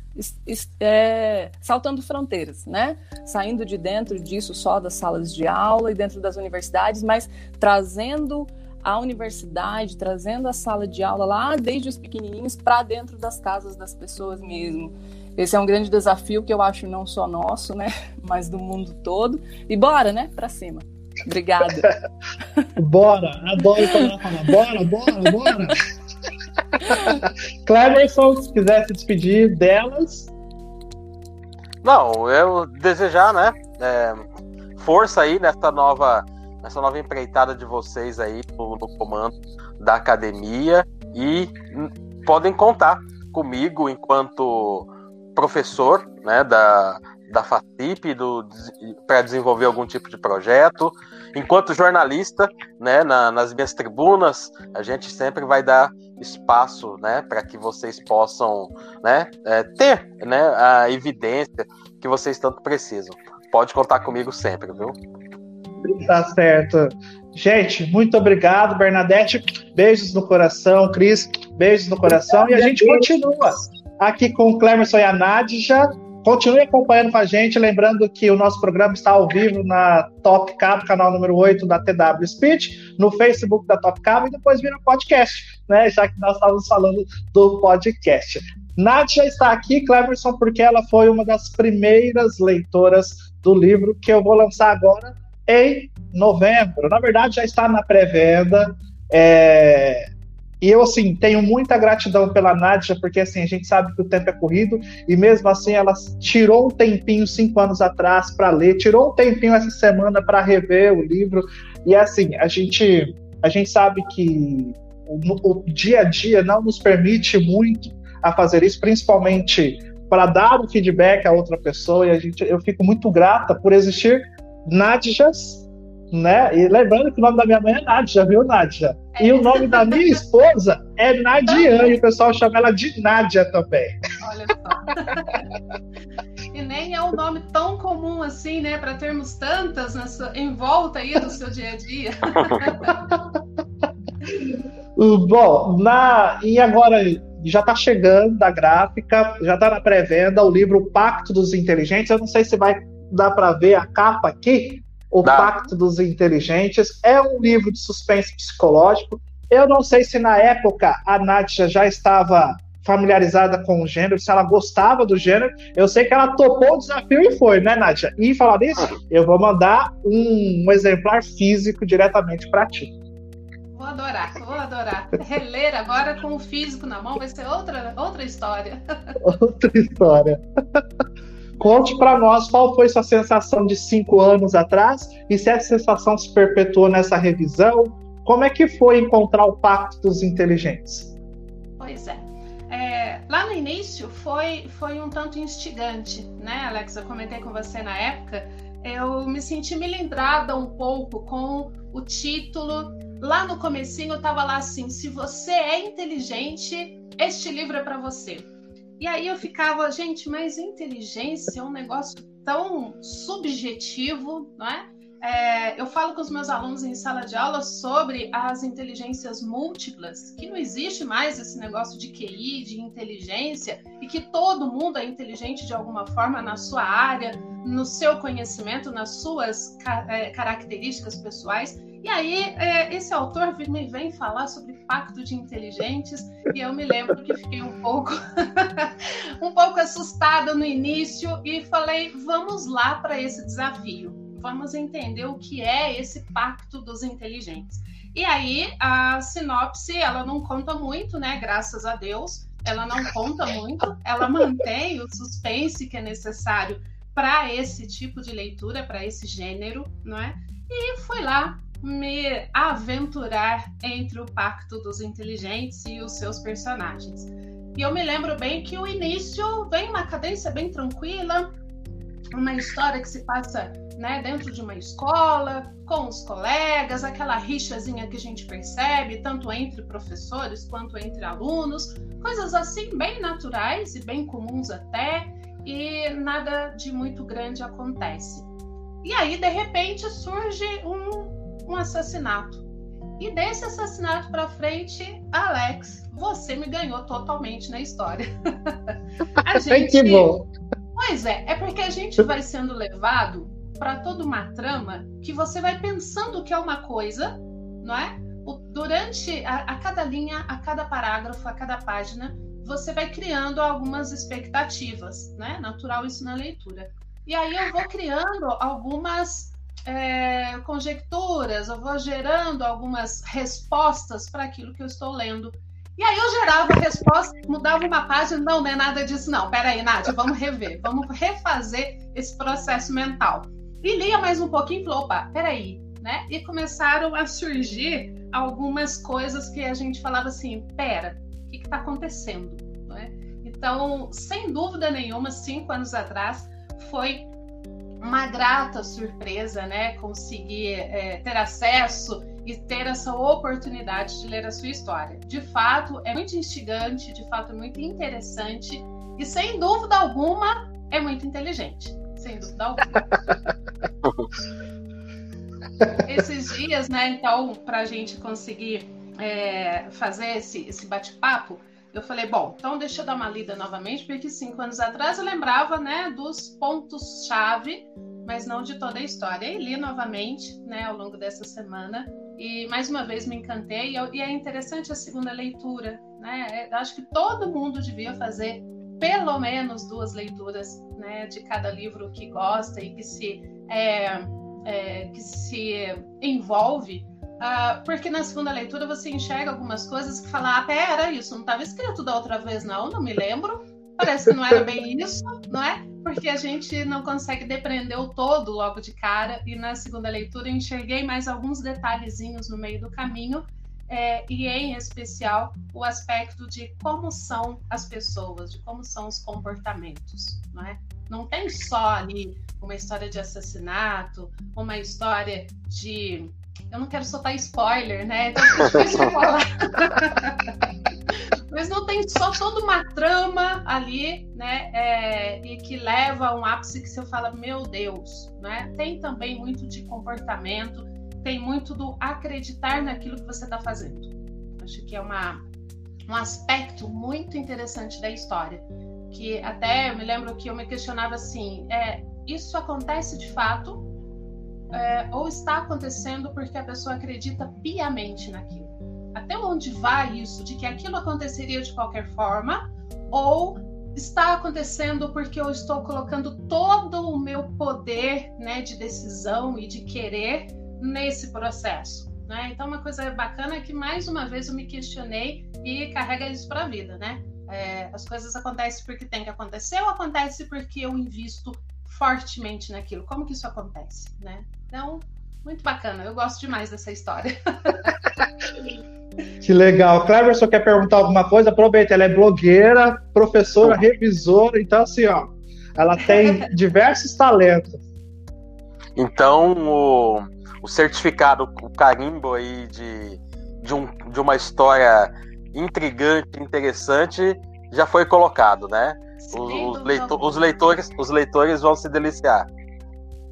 é, saltando fronteiras, né? Saindo de dentro disso só das salas de aula e dentro das universidades, mas trazendo a universidade, trazendo a sala de aula lá desde os pequenininhos para dentro das casas das pessoas mesmo. Esse é um grande desafio que eu acho não só nosso, né, mas do mundo todo. E bora, né, para cima. Obrigada. bora, adoro quando ela fala bora, bora, bora. Cleverson, se quiser se despedir delas. Não, eu desejar, né, é, força aí nessa nova nessa nova empreitada de vocês aí no, no comando da academia e podem contar comigo enquanto professor né, da, da FATIP para desenvolver algum tipo de projeto. Enquanto jornalista, né, na, nas minhas tribunas, a gente sempre vai dar espaço né, para que vocês possam né, é, ter né, a evidência que vocês tanto precisam. Pode contar comigo sempre, viu? Tá certo. Gente, muito obrigado, Bernadette. Beijos no coração, Cris. Beijos no coração. E a gente continua aqui com o Clemerson e a Nadja. Continue acompanhando com a gente, lembrando que o nosso programa está ao vivo na Top Cabo, canal número 8 da TW Speech, no Facebook da Top Cabo e depois vira podcast, né? Já que nós estávamos falando do podcast. Nádia está aqui, Cleverson, porque ela foi uma das primeiras leitoras do livro que eu vou lançar agora em novembro. Na verdade, já está na pré-venda. É... E eu, assim, tenho muita gratidão pela Nádia, porque, assim, a gente sabe que o tempo é corrido, e mesmo assim ela tirou um tempinho cinco anos atrás para ler, tirou um tempinho essa semana para rever o livro, e, assim, a gente, a gente sabe que o, o dia a dia não nos permite muito a fazer isso, principalmente para dar um feedback a outra pessoa, e a gente, eu fico muito grata por existir Nadjas né? E lembrando que o nome da minha mãe é Nádia, viu, Nádia? E o nome da minha esposa é Nadiane, e o pessoal chama ela de Nádia também. Olha só. e nem é um nome tão comum assim, né, para termos tantas nessa, em volta aí do seu dia a dia. Bom, na, e agora já está chegando a gráfica, já está na pré-venda o livro Pacto dos Inteligentes. Eu não sei se vai dar para ver a capa aqui, o. Pacto dos Inteligentes. É um livro de suspense psicológico. Eu não sei se na época a Nádia já estava familiarizada com o gênero, se ela gostava do gênero. Eu sei que ela topou o desafio e foi, né, Nádia? E falar nisso, eu vou mandar um, um exemplar físico diretamente para ti. Vou adorar, vou adorar. Reler agora com o físico na mão vai ser outra, outra história. Outra história. Conte para nós qual foi sua sensação de cinco anos atrás e se essa sensação se perpetuou nessa revisão. Como é que foi encontrar o Pacto dos Inteligentes? Pois é. é lá no início foi, foi um tanto instigante, né, Alex? Eu comentei com você na época. Eu me senti melindrada um pouco com o título. Lá no comecinho eu estava lá assim: se você é inteligente, este livro é para você. E aí eu ficava, gente, mas inteligência é um negócio tão subjetivo, não é? É, eu falo com os meus alunos em sala de aula sobre as inteligências múltiplas, que não existe mais esse negócio de QI, de inteligência, e que todo mundo é inteligente de alguma forma na sua área, no seu conhecimento, nas suas é, características pessoais. E aí, é, esse autor me vem falar sobre pacto de inteligentes, e eu me lembro que fiquei um pouco, um pouco assustada no início e falei: vamos lá para esse desafio, vamos entender o que é esse pacto dos inteligentes. E aí, a sinopse, ela não conta muito, né? Graças a Deus, ela não conta muito, ela mantém o suspense que é necessário para esse tipo de leitura, para esse gênero, não é? E foi lá me aventurar entre o Pacto dos Inteligentes e os seus personagens. E eu me lembro bem que o início vem uma cadência bem tranquila, uma história que se passa né, dentro de uma escola, com os colegas, aquela rixazinha que a gente percebe, tanto entre professores quanto entre alunos, coisas assim bem naturais e bem comuns até, e nada de muito grande acontece. E aí, de repente, surge um um assassinato. E desse assassinato para frente, Alex, você me ganhou totalmente na história. a gente... que bom. Pois é, é porque a gente vai sendo levado para toda uma trama que você vai pensando que é uma coisa, não é? Durante a, a cada linha, a cada parágrafo, a cada página, você vai criando algumas expectativas, né? Natural isso na leitura. E aí eu vou criando algumas é, conjecturas, eu vou gerando algumas respostas para aquilo que eu estou lendo. E aí eu gerava resposta, mudava uma página, não, não é nada disso, não. Peraí, Nádia, vamos rever, vamos refazer esse processo mental. E lia mais um pouquinho e falou, opa, peraí, né? E começaram a surgir algumas coisas que a gente falava assim, pera, o que está acontecendo? É? Então, sem dúvida nenhuma, cinco anos atrás, foi uma grata surpresa, né? Conseguir é, ter acesso e ter essa oportunidade de ler a sua história. De fato, é muito instigante, de fato, é muito interessante e, sem dúvida alguma, é muito inteligente. Sem dúvida alguma. esses dias, né? Então, para a gente conseguir é, fazer esse, esse bate-papo, eu falei, bom, então deixa eu dar uma lida novamente, porque cinco anos atrás eu lembrava, né, dos pontos-chave, mas não de toda a história. E li novamente, né, ao longo dessa semana, e mais uma vez me encantei. E é interessante a segunda leitura, né? Eu acho que todo mundo devia fazer pelo menos duas leituras, né, de cada livro que gosta e que se é, é, que se envolve Uh, porque na segunda leitura você enxerga algumas coisas que fala, ah, pera, isso não estava escrito da outra vez, não, não me lembro. Parece que não era bem isso, não é? Porque a gente não consegue depreender o todo logo de cara, e na segunda leitura eu enxerguei mais alguns detalhezinhos no meio do caminho, é, e em especial o aspecto de como são as pessoas, de como são os comportamentos, não é? Não tem só ali uma história de assassinato, uma história de eu não quero soltar spoiler, né? Então. Mas não tem só toda uma trama ali, né? É, e que leva a um ápice que você fala, meu Deus, né? Tem também muito de comportamento, tem muito do acreditar naquilo que você está fazendo. Acho que é uma, um aspecto muito interessante da história. Que até eu me lembro que eu me questionava assim: é, isso acontece de fato? É, ou está acontecendo porque a pessoa acredita piamente naquilo. Até onde vai isso de que aquilo aconteceria de qualquer forma, ou está acontecendo porque eu estou colocando todo o meu poder né, de decisão e de querer nesse processo. Né? Então, uma coisa bacana é que mais uma vez eu me questionei e carrega isso para a vida, né? É, as coisas acontecem porque tem que acontecer ou acontece porque eu invisto fortemente naquilo? Como que isso acontece, né? Então, muito bacana. Eu gosto demais dessa história. Que legal. Cleverson quer perguntar alguma coisa? Aproveita, ela é blogueira, professora, revisora, então assim, ó, ela tem diversos talentos. Então, o, o certificado, o carimbo aí de, de, um, de uma história intrigante, interessante, já foi colocado, né? Os, os, leitor, os, leitores, os leitores vão se deliciar.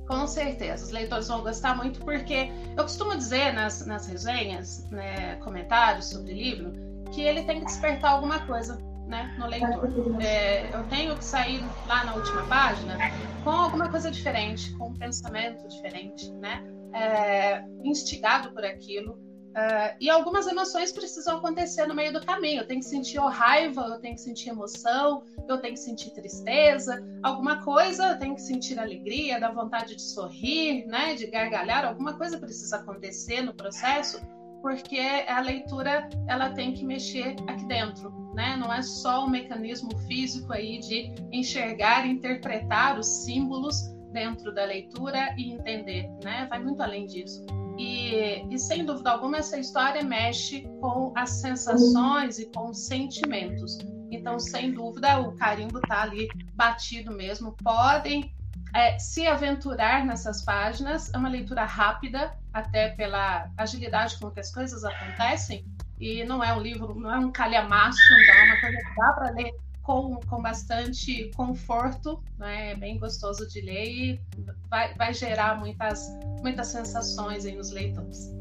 Com certeza, os leitores vão gostar muito, porque eu costumo dizer nas, nas resenhas, né, comentários sobre o livro, que ele tem que despertar alguma coisa né, no leitor. É, eu tenho que sair lá na última página com alguma coisa diferente, com um pensamento diferente, né, é, instigado por aquilo. Uh, e algumas emoções precisam acontecer no meio do caminho. Eu tenho que sentir raiva, eu tenho que sentir emoção, eu tenho que sentir tristeza, alguma coisa, eu tenho que sentir alegria, dar vontade de sorrir, né, de gargalhar. Alguma coisa precisa acontecer no processo, porque a leitura ela tem que mexer aqui dentro, né? Não é só um mecanismo físico aí de enxergar, interpretar os símbolos dentro da leitura e entender, né? Vai muito além disso. E, e, sem dúvida alguma, essa história mexe com as sensações e com os sentimentos. Então, sem dúvida, o carimbo está ali batido mesmo. Podem é, se aventurar nessas páginas. É uma leitura rápida, até pela agilidade com que as coisas acontecem. E não é um livro, não é um calhamaço, então é uma coisa que dá para ler com, com bastante conforto, né? é bem gostoso de ler e vai, vai gerar muitas, muitas sensações aí nos leitores.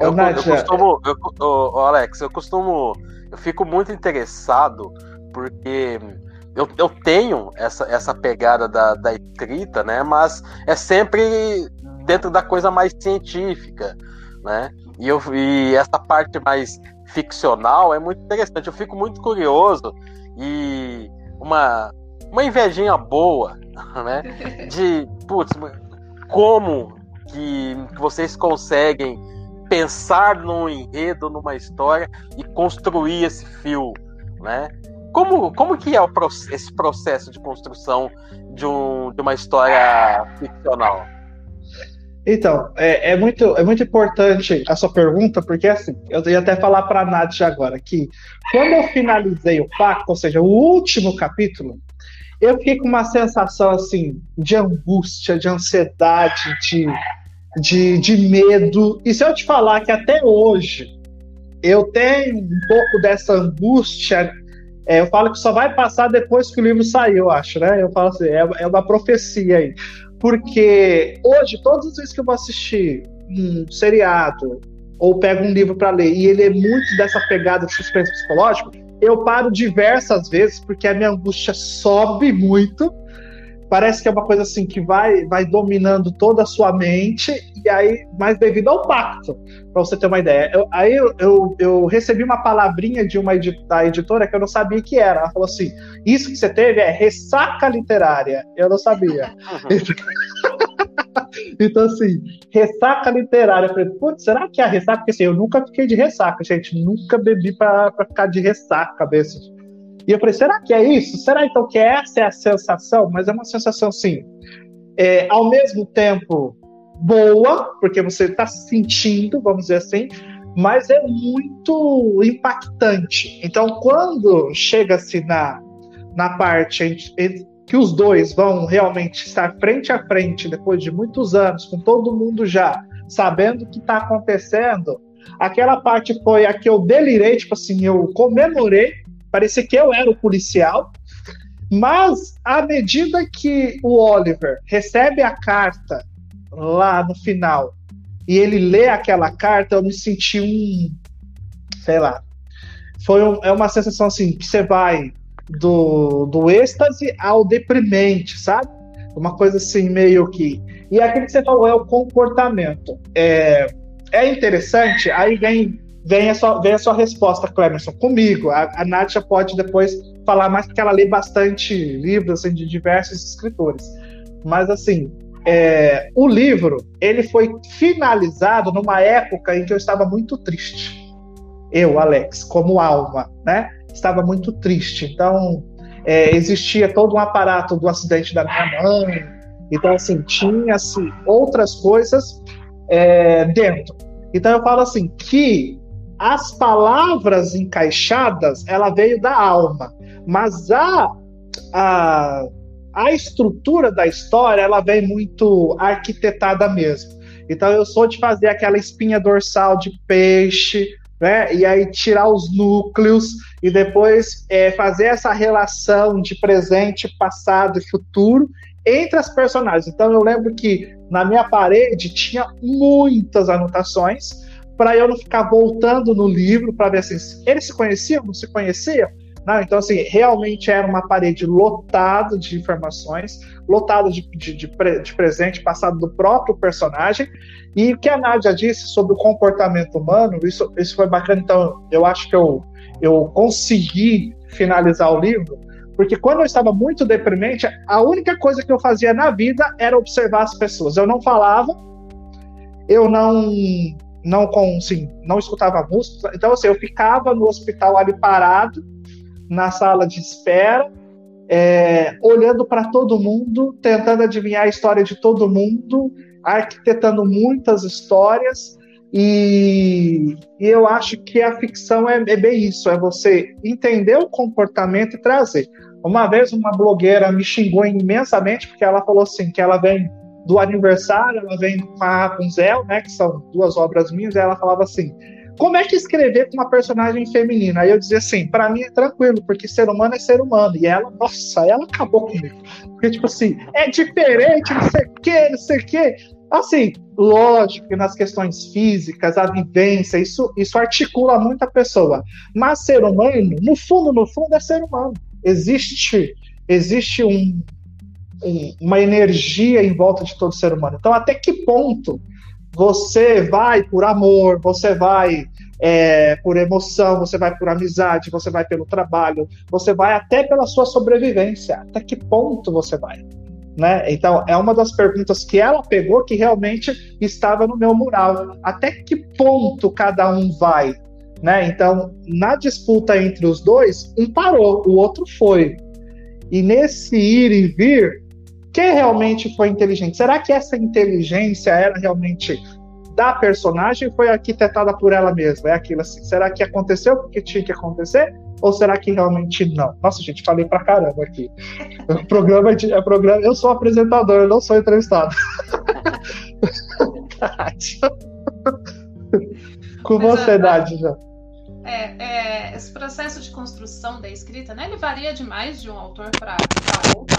Eu, eu costumo, eu, oh, Alex, eu costumo, eu fico muito interessado porque eu, eu tenho essa, essa pegada da, da escrita, né? Mas é sempre dentro da coisa mais científica, né? E, eu, e essa parte mais ficcional é muito interessante. Eu fico muito curioso e uma, uma invejinha boa, né? De, putz, como que, vocês conseguem pensar num enredo, numa história e construir esse fio, né? Como, como que é o, esse processo de construção de, um, de uma história ficcional? Então, é, é, muito, é muito importante a sua pergunta, porque assim, eu ia até falar para a Nath agora que quando eu finalizei o pacto, ou seja, o último capítulo, eu fiquei com uma sensação assim de angústia, de ansiedade, de, de, de medo. E se eu te falar que até hoje eu tenho um pouco dessa angústia, é, eu falo que só vai passar depois que o livro sair, eu acho, né? Eu falo assim, é, é uma profecia aí. Porque hoje, todas as vezes que eu vou assistir um seriado ou pego um livro para ler e ele é muito dessa pegada de suspense psicológico, eu paro diversas vezes porque a minha angústia sobe muito. Parece que é uma coisa assim que vai, vai dominando toda a sua mente, e aí, mais devido ao pacto, para você ter uma ideia. Eu, aí eu, eu, eu, recebi uma palavrinha de uma da editora que eu não sabia que era. Ela falou assim: Isso que você teve é ressaca literária. Eu não sabia. então, assim, ressaca literária. Eu falei, putz, será que é a ressaca? Porque assim, eu nunca fiquei de ressaca, gente. Nunca bebi para ficar de ressaca, cabeça. E eu falei, será que é isso? Será então que essa é a sensação? Mas é uma sensação, assim, é, ao mesmo tempo boa, porque você está sentindo, vamos dizer assim, mas é muito impactante. Então, quando chega-se na, na parte que os dois vão realmente estar frente a frente depois de muitos anos, com todo mundo já sabendo o que está acontecendo, aquela parte foi a que eu delirei, tipo assim, eu comemorei, parecia que eu era o policial, mas à medida que o Oliver recebe a carta lá no final e ele lê aquela carta, eu me senti um, sei lá, foi um, é uma sensação assim que você vai do, do êxtase ao deprimente, sabe? Uma coisa assim, meio que. E aquilo que você falou é o comportamento. É, é interessante, aí vem, vem, a sua, vem a sua resposta, Clemerson, comigo. A, a pode depois falar mais, porque ela lê bastante livros assim, de diversos escritores. Mas, assim, é, o livro ele foi finalizado numa época em que eu estava muito triste. Eu, Alex, como alma, né? estava muito triste. Então, é, existia todo um aparato do acidente da minha mãe. Então, assim, tinha-se outras coisas é, dentro. Então, eu falo assim, que as palavras encaixadas, ela veio da alma. Mas a, a, a estrutura da história, ela vem muito arquitetada mesmo. Então, eu sou de fazer aquela espinha dorsal de peixe, né? E aí tirar os núcleos e depois é, fazer essa relação de presente, passado e futuro entre as personagens. Então eu lembro que na minha parede tinha muitas anotações para eu não ficar voltando no livro para ver assim, eles se conheciam, não se conheciam? Não, então, assim, realmente era uma parede lotada de informações, lotada de, de, de, de presente, passado do próprio personagem, e o que a Nádia disse sobre o comportamento humano, isso, isso foi bacana. Então, eu acho que eu, eu consegui finalizar o livro, porque quando eu estava muito deprimente, a única coisa que eu fazia na vida era observar as pessoas. Eu não falava, eu não não com, assim, não escutava música. Então, assim, eu ficava no hospital ali parado, na sala de espera, é, olhando para todo mundo, tentando adivinhar a história de todo mundo, arquitetando muitas histórias. E, e eu acho que a ficção é, é, bem isso: é você entender o comportamento e trazer. Uma vez uma blogueira me xingou imensamente porque ela falou assim que ela vem do aniversário, ela vem com a Rapunzel, né, que são duas obras minhas, e ela falava assim: como é que escrever com uma personagem feminina? Aí eu dizia assim, para mim é tranquilo, porque ser humano é ser humano. E ela, nossa, ela acabou comigo. Porque, tipo assim, é diferente, não sei o quê, não sei o quê. Assim, lógico que nas questões físicas, a vivência, isso, isso articula muito a pessoa. Mas ser humano, no fundo, no fundo, é ser humano. Existe, existe um, um, uma energia em volta de todo ser humano. Então, até que ponto você vai por amor, você vai é, por emoção, você vai por amizade, você vai pelo trabalho, você vai até pela sua sobrevivência. Até que ponto você vai? Né? Então, é uma das perguntas que ela pegou que realmente estava no meu mural. Até que ponto cada um vai? Né? Então, na disputa entre os dois, um parou, o outro foi. E nesse ir e vir, quem realmente foi inteligente? Será que essa inteligência era realmente da personagem ou foi arquitetada por ela mesma? É aquilo assim. Será que aconteceu porque tinha que acontecer? Ou será que realmente não? Nossa, gente, falei pra caramba aqui. O programa é, é programa. Eu sou apresentador, eu não sou entrevistado. Com Mas, você, Dade, já. É, é, é, esse processo de construção da escrita, né, ele varia demais de um autor para outro?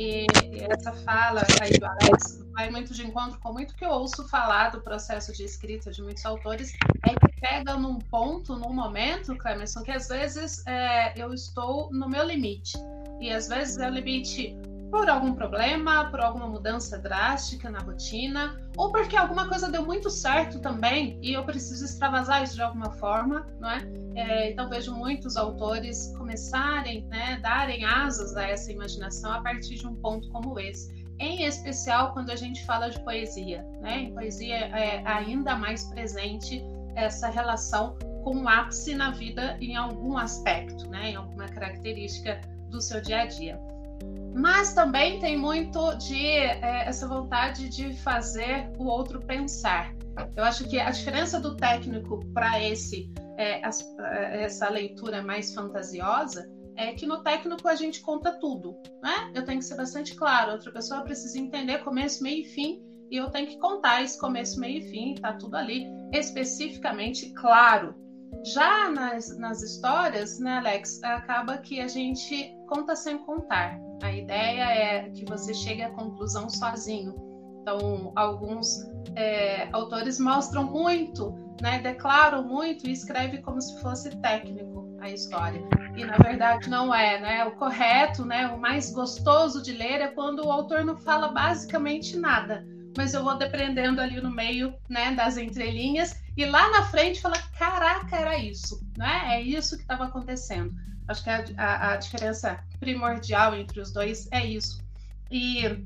E, essa fala aí do Alex vai muito de encontro com muito que eu ouço falar do processo de escrita de muitos autores, é que pega num ponto, num momento, Clemerson, que às vezes é, eu estou no meu limite. E às vezes é o limite por algum problema, por alguma mudança drástica na rotina, ou porque alguma coisa deu muito certo também e eu preciso extravasar isso de alguma forma, não é? é então vejo muitos autores começarem, né, darem asas a essa imaginação a partir de um ponto como esse. Em especial quando a gente fala de poesia, né? Em poesia é ainda mais presente essa relação com o ápice na vida em algum aspecto, né? Em alguma característica do seu dia a dia mas também tem muito de é, essa vontade de fazer o outro pensar. Eu acho que a diferença do técnico para esse é, é, essa leitura mais fantasiosa é que no técnico a gente conta tudo, né? Eu tenho que ser bastante claro, outra pessoa precisa entender começo, meio e fim, e eu tenho que contar esse começo, meio e fim, tá tudo ali especificamente claro. Já nas, nas histórias, né, Alex, acaba que a gente conta sem contar. A ideia é que você chegue à conclusão sozinho. Então, alguns é, autores mostram muito, né, declaram muito e escrevem como se fosse técnico a história. E na verdade não é, né? O correto, né, o mais gostoso de ler é quando o autor não fala basicamente nada, mas eu vou depreendendo ali no meio, né, das entrelinhas e lá na frente fala, caraca, era isso, né? É isso que estava acontecendo. Acho que a, a, a, diferença primordial entre os dois é isso. E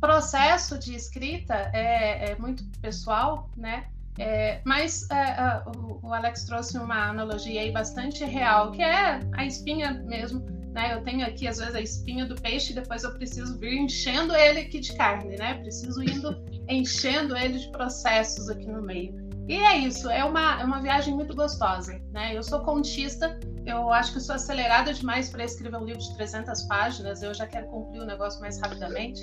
processo de escrita é, é muito pessoal, né? É, mas é, o Alex trouxe uma analogia aí bastante real, que é a espinha mesmo. Né? Eu tenho aqui, às vezes, a espinha do peixe, depois eu preciso vir enchendo ele aqui de carne, né? Preciso indo enchendo ele de processos aqui no meio. E é isso, é uma, é uma viagem muito gostosa. Né? Eu sou contista, eu acho que sou acelerada demais para escrever um livro de 300 páginas, eu já quero concluir o negócio mais rapidamente.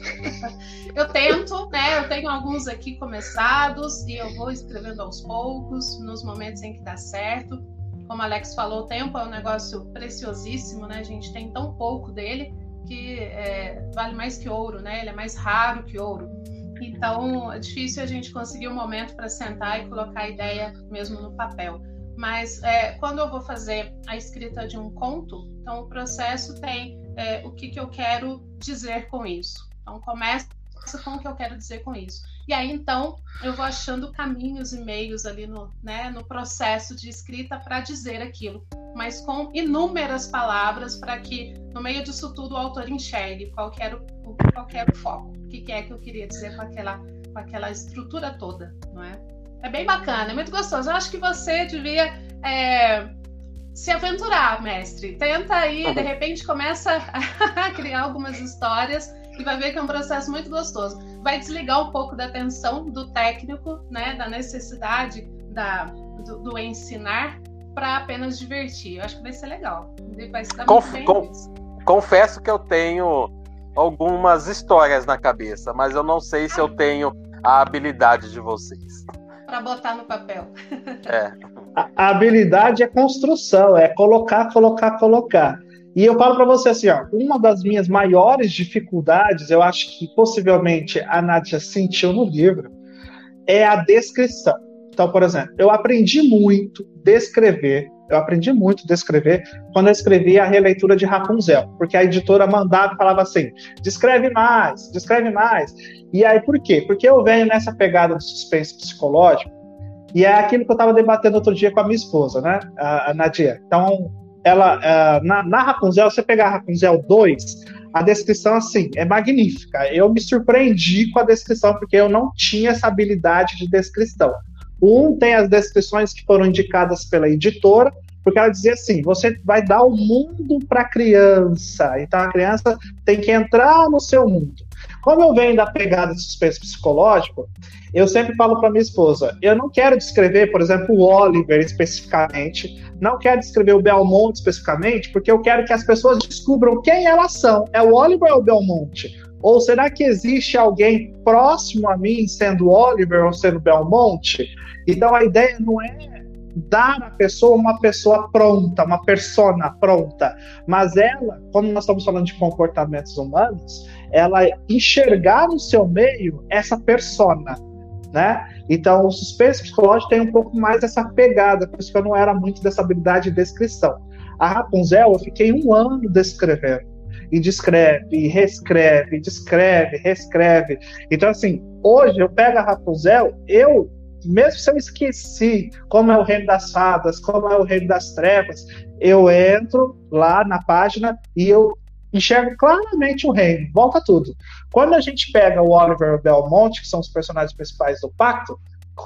eu tento, né? Eu tenho alguns aqui começados e eu vou escrevendo aos poucos, nos momentos em que dá certo. Como Alex falou, o tempo é um negócio preciosíssimo, né? A gente tem tão pouco dele que é, vale mais que ouro, né? Ele é mais raro que ouro. Então, é difícil a gente conseguir um momento para sentar e colocar a ideia mesmo no papel. Mas é, quando eu vou fazer a escrita de um conto, então o processo tem é, o que, que eu quero dizer com isso. Então, começa com o que eu quero dizer com isso. E aí, então, eu vou achando caminhos e meios ali no, né, no processo de escrita para dizer aquilo, mas com inúmeras palavras para que, no meio disso tudo, o autor enxergue qual era o, qual era o foco, o que, que é que eu queria dizer com aquela, com aquela estrutura toda, não é? É bem bacana, é muito gostoso. Eu acho que você devia é, se aventurar, mestre. Tenta aí, de repente começa a criar algumas histórias e vai ver que é um processo muito gostoso. Vai desligar um pouco da tensão do técnico, né, da necessidade da, do, do ensinar para apenas divertir. Eu acho que vai ser legal. Vai se dar Conf, com, confesso que eu tenho algumas histórias na cabeça, mas eu não sei se eu tenho a habilidade de vocês. Para botar no papel. É. A, a habilidade é construção, é colocar, colocar, colocar. E eu falo para você assim, ó, uma das minhas maiores dificuldades, eu acho que possivelmente a Nádia sentiu no livro, é a descrição. Então, por exemplo, eu aprendi muito descrever, eu aprendi muito descrever quando eu escrevi a releitura de Rapunzel, porque a editora mandava e falava assim: descreve mais, descreve mais. E aí, por quê? Porque eu venho nessa pegada de suspense psicológico, e é aquilo que eu estava debatendo outro dia com a minha esposa, né, a, a Nadia. Então, ela uh, na, na, Rapunzel, você pegar Rapunzel 2, a descrição assim é magnífica. Eu me surpreendi com a descrição porque eu não tinha essa habilidade de descrição. Um tem as descrições que foram indicadas pela editora, porque ela dizia assim: você vai dar o mundo para a criança, então a criança tem que entrar no seu mundo. Como eu venho da pegada de suspense psicológico, eu sempre falo para minha esposa: eu não quero descrever, por exemplo, o Oliver especificamente, não quero descrever o Belmont especificamente, porque eu quero que as pessoas descubram quem elas são. É o Oliver ou o Belmont? Ou será que existe alguém próximo a mim sendo Oliver ou sendo Belmont? Então a ideia não é dar à pessoa uma pessoa pronta, uma persona pronta. Mas ela, como nós estamos falando de comportamentos humanos, ela enxergar no seu meio essa persona, né? Então, o suspense psicológico tem um pouco mais dessa pegada, por isso que eu não era muito dessa habilidade de descrição. A Rapunzel, eu fiquei um ano descrevendo. E descreve, e reescreve, descreve, reescreve. Então, assim, hoje eu pego a Rapunzel, eu, mesmo se eu esqueci como é o reino das fadas, como é o reino das trevas, eu entro lá na página e eu enxergo claramente o reino, volta tudo. Quando a gente pega o Oliver Belmont, que são os personagens principais do pacto,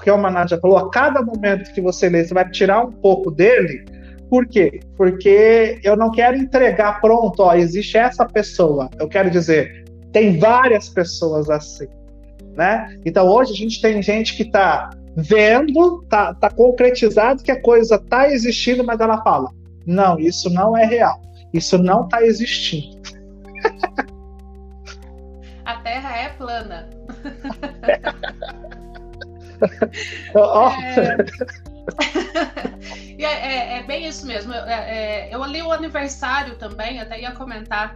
que o Nadia falou, a cada momento que você lê, você vai tirar um pouco dele. Por quê? Porque eu não quero entregar pronto, ó, existe essa pessoa. Eu quero dizer, tem várias pessoas assim, né? Então hoje a gente tem gente que está vendo, tá, tá concretizado que a coisa está existindo, mas ela fala, não, isso não é real. Isso não está existindo. A Terra é plana. oh. é... é, é, bem isso mesmo. Eu, é, é, eu li o aniversário também, até ia comentar,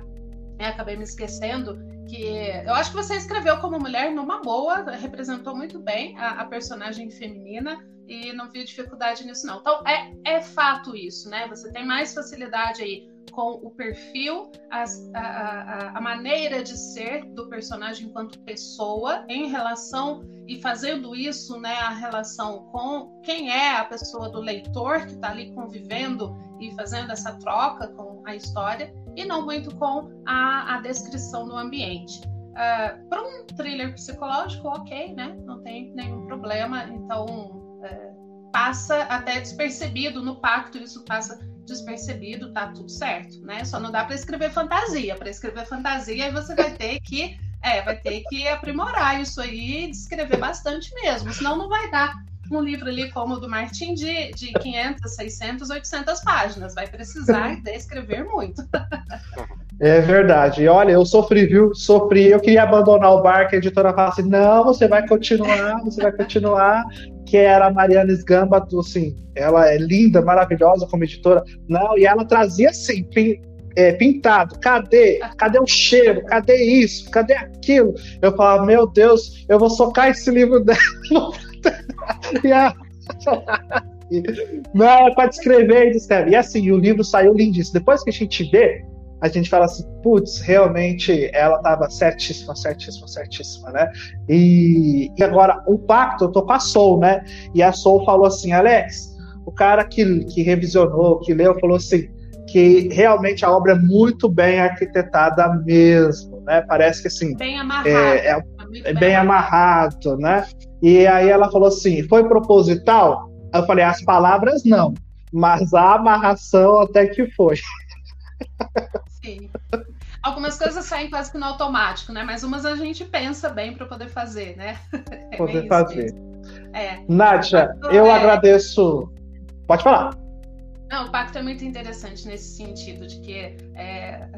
né, acabei me esquecendo, que eu acho que você escreveu como mulher numa boa, representou muito bem a, a personagem feminina e não vi dificuldade nisso, não. Então, é, é fato isso, né? Você tem mais facilidade aí com o perfil, as, a, a, a, maneira de ser do personagem enquanto pessoa em relação e fazendo isso, né, a relação com quem é a pessoa do leitor que está ali convivendo e fazendo essa troca com a história e não muito com a, a descrição do ambiente. Uh, ah, Para um thriller psicológico, ok, né? Não tem nenhum problema. Então, uh, passa até despercebido no pacto, isso passa despercebido, tá tudo certo, né? Só não dá para escrever fantasia. Para escrever fantasia, aí você vai ter que é, vai ter que aprimorar isso aí e descrever bastante mesmo, senão não vai dar um livro ali como o do Martin de, de 500, 600, 800 páginas. Vai precisar descrever muito. É verdade. Olha, eu sofri, viu? Sofri. Eu queria abandonar o barco, a editora falava assim: não, você vai continuar, você vai continuar que era a Mariana Sgamba, assim, ela é linda, maravilhosa como editora. Não, e ela trazia assim, pin, é, pintado, cadê? Cadê o cheiro? Cadê isso? Cadê aquilo? Eu falava, meu Deus, eu vou socar esse livro dela. e a... Não, é para descrever e descreve. E assim, o livro saiu lindíssimo. Depois que a gente vê, a gente fala assim, putz, realmente ela estava certíssima, certíssima, certíssima, né? E, e, agora, o pacto, eu tô com a Soul, né? E a Soul falou assim, Alex, o cara que, que revisionou, que leu, falou assim, que realmente a obra é muito bem arquitetada mesmo, né? Parece que assim... Bem amarrado. É, é, é bem, bem amarrado, né? E aí ela falou assim, foi proposital? Eu falei, as palavras não, mas a amarração até que foi. Sim. Algumas coisas saem quase que no automático, né? Mas umas a gente pensa bem para poder fazer, né? É poder fazer. É. Nádia, eu é... agradeço. Pode falar. Não, o pacto é muito interessante nesse sentido de que é, é,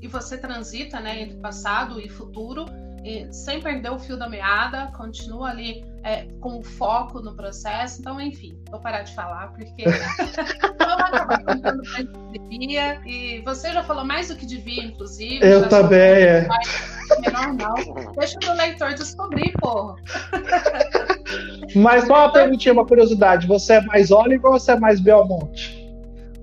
e você transita, né, entre passado e futuro e sem perder o fio da meada, continua ali é, com foco no processo. Então, enfim, vou parar de falar, porque vamos acabar contando mais do que devia. E você já falou mais do que devia, inclusive. Eu também, é. Melhor não. Deixa o leitor descobrir, porra. Mas só uma perguntinha, uma curiosidade. Você é mais Oliver ou você é mais Belmonte?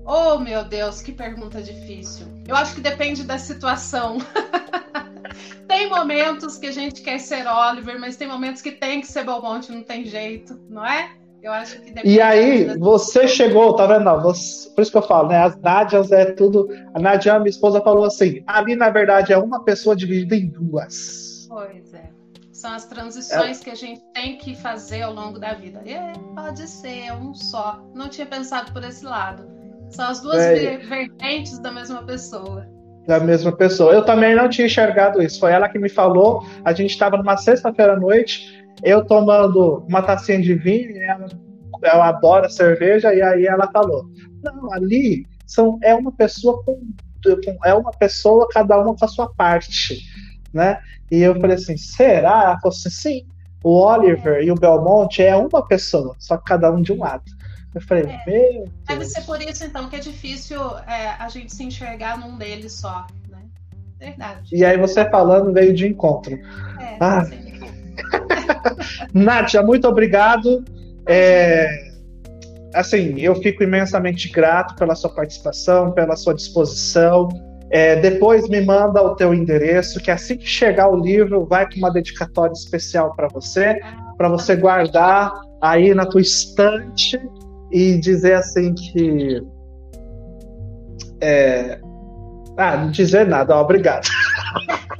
Oh, meu Deus, que pergunta difícil. Eu acho que depende da situação. tem momentos que a gente quer ser Oliver, mas tem momentos que tem que ser Belmonte, não tem jeito, não é? Eu acho que E aí, você chegou, tá vendo? Você, por isso que eu falo, né? As Nádias é tudo. A Nádia, minha esposa, falou assim: ali na verdade é uma pessoa dividida em duas. Pois é. São as transições é. que a gente tem que fazer ao longo da vida. É, pode ser um só. Não tinha pensado por esse lado. São as duas é. vertentes da mesma pessoa da mesma pessoa. Eu também não tinha enxergado isso. Foi ela que me falou. A gente estava numa sexta-feira à noite, eu tomando uma tacinha de vinho, ela, ela adora cerveja, e aí ela falou: Não, ali são, é uma pessoa com, é uma pessoa, cada uma com a sua parte. Né? E eu falei assim: será? Ela falou assim: sim. O Oliver e o Belmonte é uma pessoa, só que cada um de um lado. Eu falei, é, meu. Deve ser por isso, então, que é difícil é, a gente se enxergar num deles só, né? Verdade. E aí você falando veio de encontro. É, ah. Nádia, muito obrigado. É, assim, eu fico imensamente grato pela sua participação, pela sua disposição. É, depois me manda o teu endereço, que assim que chegar o livro, vai com uma dedicatória especial para você, para você guardar aí na tua estante e dizer assim que. É... Ah, não dizer nada, ó, obrigado.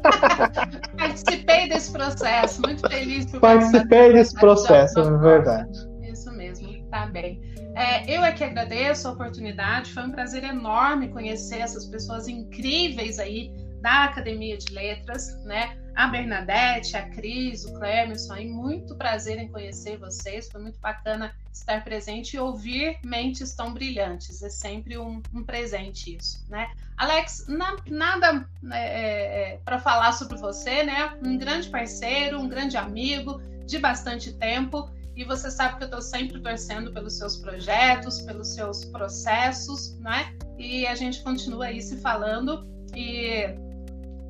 Participei desse processo, muito feliz por Participei desse processo, é verdade. Isso mesmo, tá bem. É, eu é que agradeço a oportunidade, foi um prazer enorme conhecer essas pessoas incríveis aí da Academia de Letras, né? A Bernadette, a Cris, o Clemerson, aí, muito prazer em conhecer vocês, foi muito bacana estar presente e ouvir mentes tão brilhantes, é sempre um, um presente isso, né? Alex, na, nada é, é, é para falar sobre você, né? Um grande parceiro, um grande amigo de bastante tempo, e você sabe que eu estou sempre torcendo pelos seus projetos, pelos seus processos, né? E a gente continua aí se falando e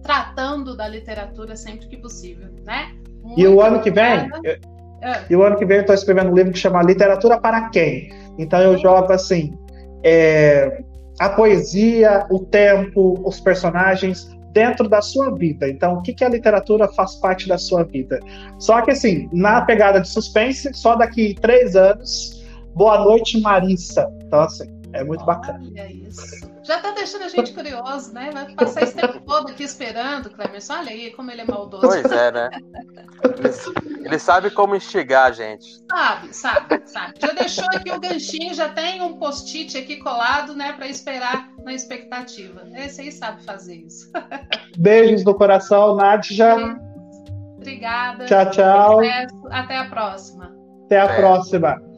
tratando da literatura sempre que possível, né? Muito e o ano que vem, eu, é. e o ano que vem eu estou escrevendo um livro que chama Literatura para quem? Então eu jogo assim, é, a poesia, o tempo, os personagens dentro da sua vida. Então, o que, que a literatura faz parte da sua vida? Só que, assim, na pegada de suspense, só daqui três anos, Boa Noite, Marissa. Então, assim, é muito Olha bacana. Isso. Já tá deixando a gente curioso, né? Vai passar esse tempo todo aqui esperando, Clemerson. Olha aí como ele é maldoso. Pois é, né? Ele, ele sabe como instigar a gente. Sabe, sabe, sabe. Já deixou aqui o ganchinho, já tem um post-it aqui colado, né? Para esperar na expectativa. Esse aí sabe fazer isso. Beijos do coração, Nádia. Obrigada. Tchau, tchau. Até a próxima. Até a é. próxima.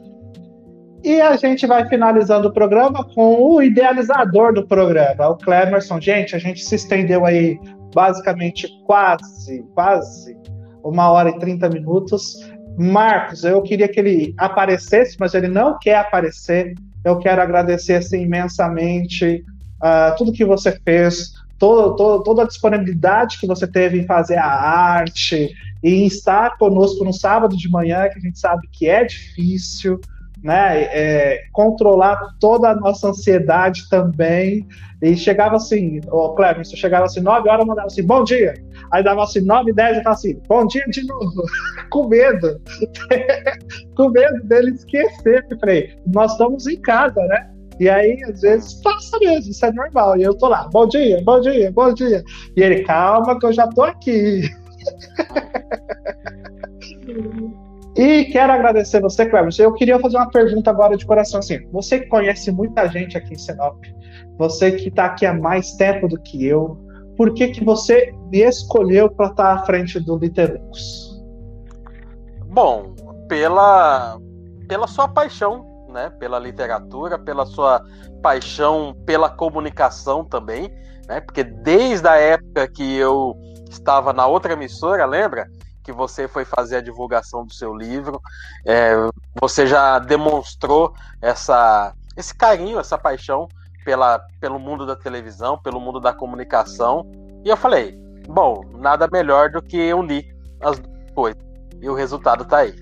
E a gente vai finalizando o programa com o idealizador do programa, o Clemerson. Gente, a gente se estendeu aí basicamente quase, quase uma hora e trinta minutos. Marcos, eu queria que ele aparecesse, mas ele não quer aparecer. Eu quero agradecer assim, imensamente uh, tudo que você fez, todo, todo, toda a disponibilidade que você teve em fazer a arte e em estar conosco no sábado de manhã, que a gente sabe que é difícil né, é, controlar toda a nossa ansiedade também. E chegava assim, o Cleber, chegava assim, 9 horas, mandava assim, bom dia. Aí dava assim, 9 e 10 e falava assim, bom dia de novo. Com medo. Com medo dele esquecer. Eu falei, nós estamos em casa, né? E aí, às vezes, passa mesmo, isso é normal. E eu tô lá, bom dia, bom dia, bom dia. E ele, calma que eu já tô aqui. E quero agradecer você, Cleber. Eu queria fazer uma pergunta agora de coração assim. Você que conhece muita gente aqui em Sinop, você que está aqui há mais tempo do que eu, por que, que você me escolheu para estar tá à frente do Literux? Bom, pela, pela sua paixão né, pela literatura, pela sua paixão pela comunicação também, né, porque desde a época que eu estava na outra emissora, lembra? Que você foi fazer a divulgação do seu livro. É, você já demonstrou essa, esse carinho, essa paixão pela, pelo mundo da televisão, pelo mundo da comunicação. E eu falei, bom, nada melhor do que unir as duas coisas. E o resultado está aí.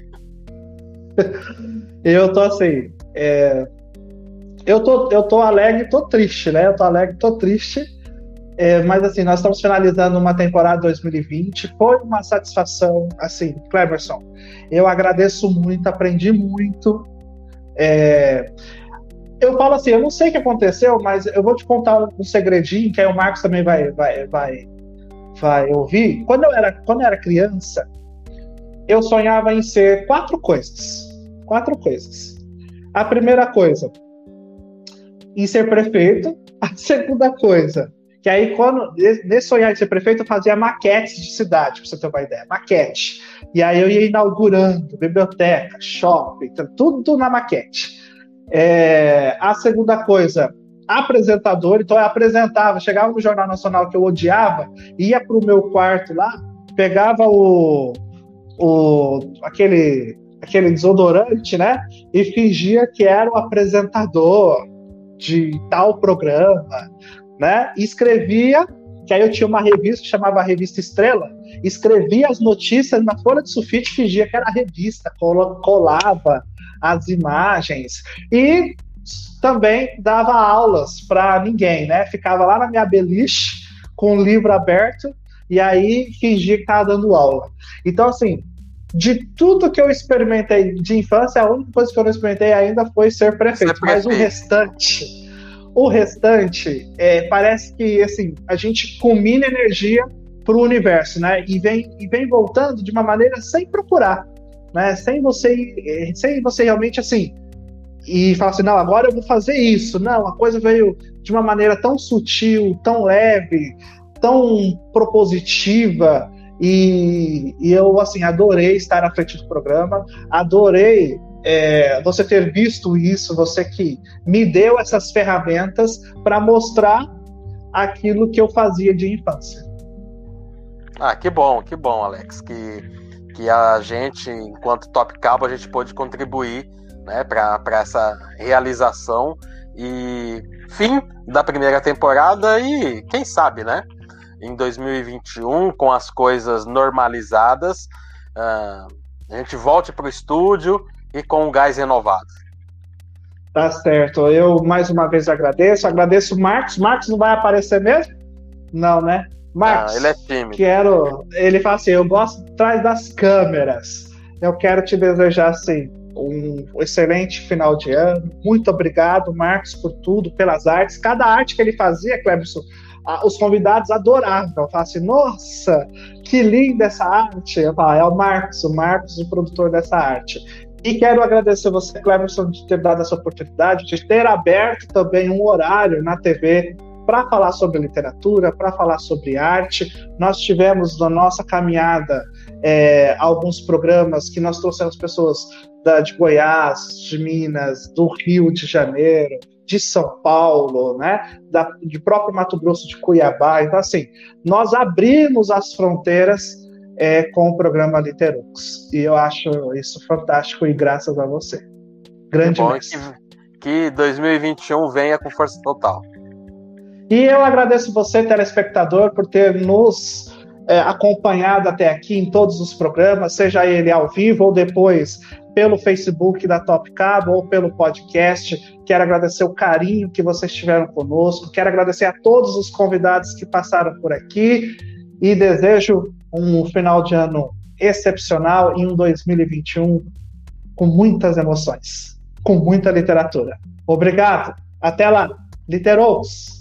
eu tô assim. É... Eu, tô, eu tô alegre, tô triste, né? Eu tô alegre, tô triste é, mas assim, nós estamos finalizando uma temporada 2020. Foi uma satisfação, assim, Cleverson. Eu agradeço muito, aprendi muito. É, eu falo assim, eu não sei o que aconteceu, mas eu vou te contar um segredinho que aí o Marcos também vai, vai, vai, vai ouvir. Quando eu era, quando eu era criança, eu sonhava em ser quatro coisas. Quatro coisas. A primeira coisa, em ser prefeito. A segunda coisa, que aí, quando, nesse sonhar de ser prefeito, eu fazia maquetes de cidade, para você ter uma ideia, maquete. E aí eu ia inaugurando biblioteca, shopping, então, tudo na maquete. É, a segunda coisa, apresentador, então eu apresentava, chegava no Jornal Nacional que eu odiava, ia para o meu quarto lá, pegava o, o aquele aquele desodorante, né? E fingia que era o apresentador de tal programa, né? E escrevia, que aí eu tinha uma revista que chamava Revista Estrela, escrevia as notícias na folha de sulfite, fingia que era revista, colava as imagens e também dava aulas para ninguém, né? Ficava lá na minha beliche com o livro aberto e aí fingia que estava dando aula. Então, assim, de tudo que eu experimentei de infância, a única coisa que eu não experimentei ainda foi ser prefeito. Ser prefeito. Mas o restante, o restante, é, parece que assim, a gente combina energia para o universo, né? E vem, e vem voltando de uma maneira sem procurar, né? Sem você, sem você realmente assim e falar assim, não, agora eu vou fazer isso. Não, a coisa veio de uma maneira tão sutil, tão leve, tão propositiva e, e, eu, assim, adorei estar à frente do programa, adorei é, você ter visto isso, você que me deu essas ferramentas para mostrar aquilo que eu fazia de infância. Ah, que bom, que bom, Alex, que, que a gente, enquanto Top Cabo, a gente pôde contribuir né, para essa realização e fim da primeira temporada e quem sabe, né? em 2021, com as coisas normalizadas, uh, a gente volte para o estúdio e com um gás renovado. Tá certo. Eu mais uma vez agradeço. Agradeço o Marcos. Marcos não vai aparecer mesmo? Não, né? Marcos, ah, ele é tímido. Quero. Ele fala assim: eu gosto atrás das câmeras. Eu quero te desejar assim um excelente final de ano. Muito obrigado, Marcos, por tudo, pelas artes. Cada arte que ele fazia, Cleberson, os convidados adoravam. Falavam assim, nossa, que linda essa arte. Eu falo, é o Marcos, o Marcos, o produtor dessa arte. E quero agradecer você, Cleverson, de ter dado essa oportunidade, de ter aberto também um horário na TV para falar sobre literatura, para falar sobre arte. Nós tivemos na nossa caminhada é, alguns programas que nós trouxemos pessoas da, de Goiás, de Minas, do Rio de Janeiro, de São Paulo, né, da, de próprio Mato Grosso de Cuiabá. Então, assim, nós abrimos as fronteiras é, com o programa Literux. E eu acho isso fantástico e graças a você. Grande bom que, que 2021 venha com força total. E eu agradeço você, telespectador, por ter nos é, acompanhado até aqui em todos os programas, seja ele ao vivo ou depois pelo Facebook da Top Cabo ou pelo podcast. Quero agradecer o carinho que vocês tiveram conosco. Quero agradecer a todos os convidados que passaram por aqui e desejo um final de ano excepcional e um 2021 com muitas emoções, com muita literatura. Obrigado. Até lá. Literous!